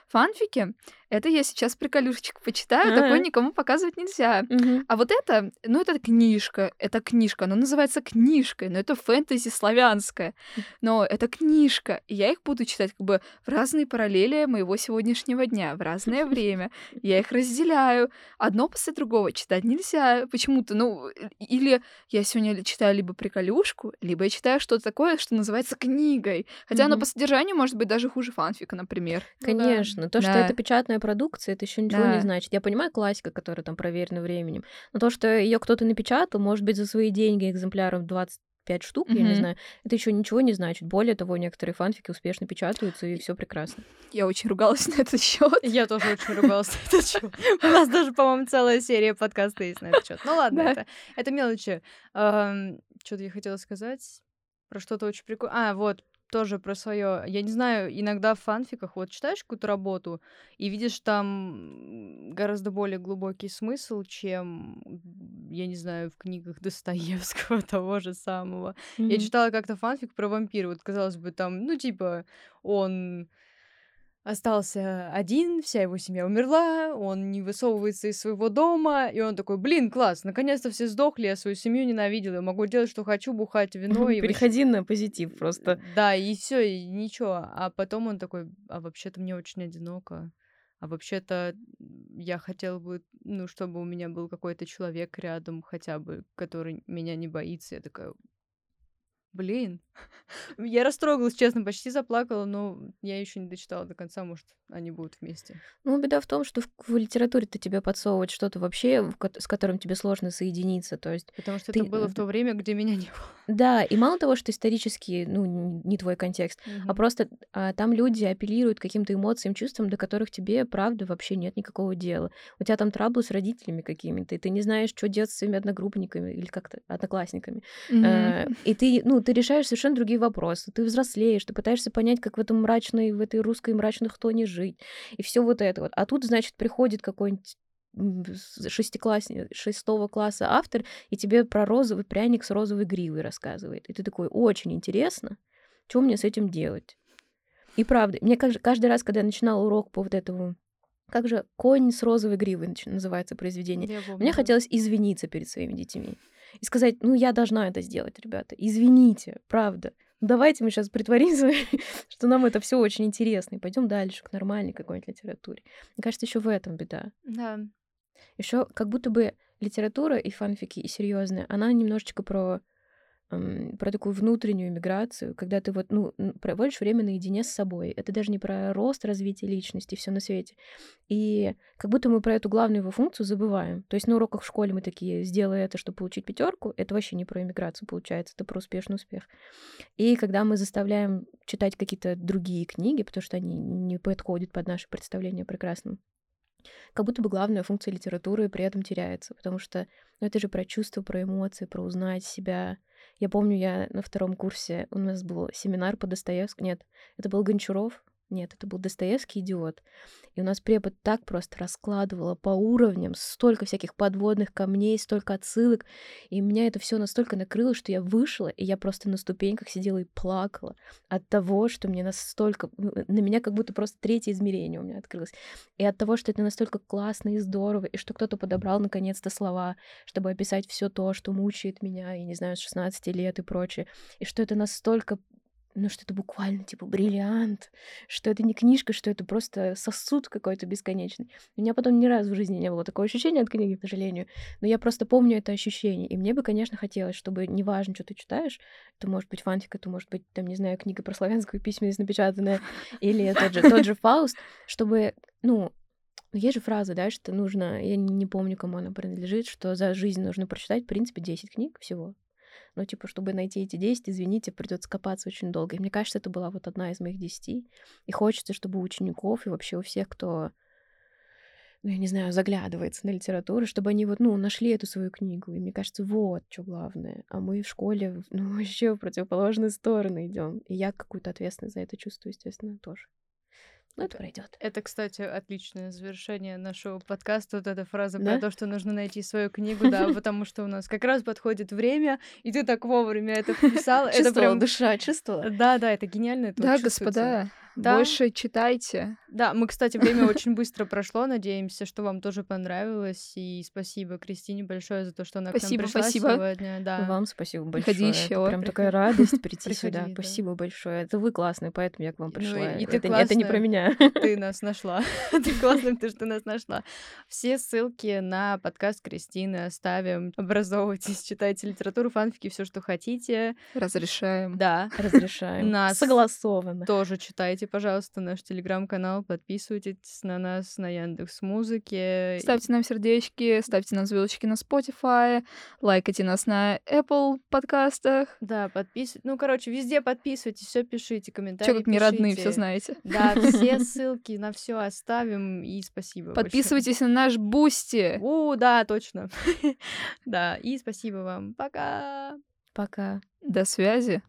фанфики. Это я сейчас приколюшечку почитаю, такое Ага. никому показывать нельзя. Мгм. А вот это, ну, это книжка, это книжка, она называется книжкой, но это фэнтези славянское, но это книжка, и я их буду читать как бы в разные параллели моего сегодняшнего дня, в разное время, я их разделяю, одно после другого читать нельзя почему-то, ну, или я сегодня читаю либо приколюшку, либо я читаю что-то такое, что называется книгой, хотя оно Мгм. по содержанию может быть даже хуже фанфика, например. Да. Конечно. То, что Да. это печатная продукция, это еще ничего Да. не значит. Я понимаю классика, которая там проверена временем. Но то, что ее кто-то напечатал, может быть, за свои деньги экземпляров 25 штук, я не знаю, это еще ничего не значит. Более того, некоторые фанфики успешно печатаются, и все прекрасно. Я очень ругалась на этот счет. Я тоже очень ругалась на этот счет. У нас даже, по-моему, целая серия подкаста есть на этот счет. Ну ладно, это мелочи. Что-то я хотела сказать про что-то очень прикольное. А, вот, тоже про свое. Я не знаю, иногда в фанфиках вот читаешь какую-то работу и видишь там гораздо более глубокий смысл, чем, я не знаю, в книгах Достоевского того же самого. Я Мгм. читала как-то фанфик про вампира. Вот, казалось бы, там, ну, типа, он остался один, вся его семья умерла, он не высовывается из своего дома, и он такой, блин, класс, наконец-то все сдохли, я свою семью ненавидел, я могу делать, что хочу, бухать вино и вообще- Переходи на позитив просто. Да, и все, и ничего. А потом он такой, а вообще-то мне очень одиноко. А вообще-то я хотел бы, ну, чтобы у меня был какой-то человек рядом хотя бы, который меня не боится. Я такая, Блин. Я растрогалась, честно, почти заплакала, но я еще не дочитала до конца, может, они будут вместе. Ну, беда в том, что в, в литературе-то тебе подсовывают что-то вообще, в с которым тебе сложно соединиться. То есть, Потому что Ты- это было в то время, где меня не было. да, и мало того, что исторически, ну, не твой контекст, а просто а, там люди апеллируют каким-то эмоциям, чувствам, до которых тебе, правда, вообще нет никакого дела. У тебя там траблы с родителями какими-то, и ты не знаешь, что делать с своими одногруппниками или как-то одноклассниками. Э, И ты, ну, ты решаешь совершенно другие вопросы. Ты взрослеешь, ты пытаешься понять, как в этом мрачной, в этой русской мрачных тоне жить. И все вот это вот. А тут, значит, приходит какой-нибудь шестиклассник, шестого класса автор, и тебе про розовый пряник с розовой гривой рассказывает. И ты такой, очень интересно, что мне с этим делать? И правда, мне кажд- каждый раз, когда я начинала урок по вот этому, как же конь с розовой гривой называется произведение, мне хотелось извиниться перед своими детьми и сказать, ну, я должна это сделать, ребята. Извините, правда. Давайте мы сейчас притворимся, что нам это все очень интересно, и пойдем дальше к нормальной какой-нибудь литературе. Мне кажется, еще в этом беда. Да. Еще как будто бы литература и фанфики, и серьезная, она немножечко про про такую внутреннюю миграцию, когда ты вот, ну, проводишь время наедине с собой. Это даже не про рост, развитие личности, все на свете. И как будто мы про эту главную его функцию забываем. То есть на уроках в школе мы такие, сделай это, чтобы получить пятерку. Это вообще не про иммиграцию получается, это про успешный успех. И когда мы заставляем читать какие-то другие книги, потому что они не подходят под наше представление о прекрасном, как будто бы главная функция литературы при этом теряется, потому что ну, это же про чувства, про эмоции, про узнать себя. Я помню, я на втором курсе, у нас был семинар по Достоевскому, нет, это был Гончаров, нет, это был Достоевский идиот. И у нас препод так просто раскладывала по уровням, столько всяких подводных камней, столько отсылок. И меня это все настолько накрыло, что я вышла, и я просто на ступеньках сидела и плакала от того, что мне настолько... На меня как будто просто третье измерение у меня открылось. И от того, что это настолько классно и здорово, и что кто-то подобрал наконец-то слова, чтобы описать все то, что мучает меня, я не знаю, с 16 лет и прочее. И что это настолько ну, что это буквально типа бриллиант, что это не книжка, что это просто сосуд какой-то бесконечный. У меня потом ни разу в жизни не было такого ощущения от книги, к сожалению, но я просто помню это ощущение. И мне бы, конечно, хотелось, чтобы неважно, что ты читаешь, это может быть фантик, это может быть, там, не знаю, книга про славянскую письменность напечатанная, или тот же, тот же Фауст, чтобы, ну, есть же фраза, да, что нужно, я не помню, кому она принадлежит, что за жизнь нужно прочитать, в принципе, 10 книг всего. Но, типа, чтобы найти эти 10, извините, придется копаться очень долго. И мне кажется, это была вот одна из моих 10. И хочется, чтобы у учеников и вообще у всех, кто, ну, я не знаю, заглядывается на литературу, чтобы они вот, ну, нашли эту свою книгу. И мне кажется, вот что главное. А мы в школе, ну, вообще в противоположную сторону идем. И я какую-то ответственность за это чувствую, естественно, тоже. Но это пройдет. Это, кстати, отличное завершение нашего подкаста. Вот эта фраза Да? про то, что нужно найти свою книгу, да, потому что у нас как раз подходит время, и ты так вовремя это вписал. Это прям... душа чувствовала. Да, да, это гениально. Да, господа, Да. больше читайте. Да, мы, кстати, время очень быстро прошло. Надеемся, что вам тоже понравилось. И спасибо Кристине большое за то, что она Спасибо, к нам пришла спасибо. сегодня. Да. Вам спасибо Приходи большое. Это ещё. прям такая радость прийти сюда. Приходи, да. Спасибо большое. Это вы классные, поэтому я к вам Ну, пришла. и ты это, это не про классная. меня. Ты нас нашла. Ты классно, ты что нас нашла. Все ссылки на подкаст Кристины оставим. Образовывайтесь, читайте литературу, фанфики, все, что хотите. Разрешаем. Да, Разрешаем. Нас- Согласовано. тоже читайте, пожалуйста, наш телеграм-канал, подписывайтесь на нас на Яндекс Музыке. Ставьте нам сердечки, ставьте нам звездочки на Spotify, лайкайте нас на Apple подкастах. Да, подписывайтесь. Ну, короче, везде подписывайтесь, все пишите, комментарии Чё, как не родные, все знаете. Да, все ссылки на все оставим и спасибо. Подписывайтесь на наш Бусти. У, да, точно. да, и спасибо вам. Пока. Пока. До связи.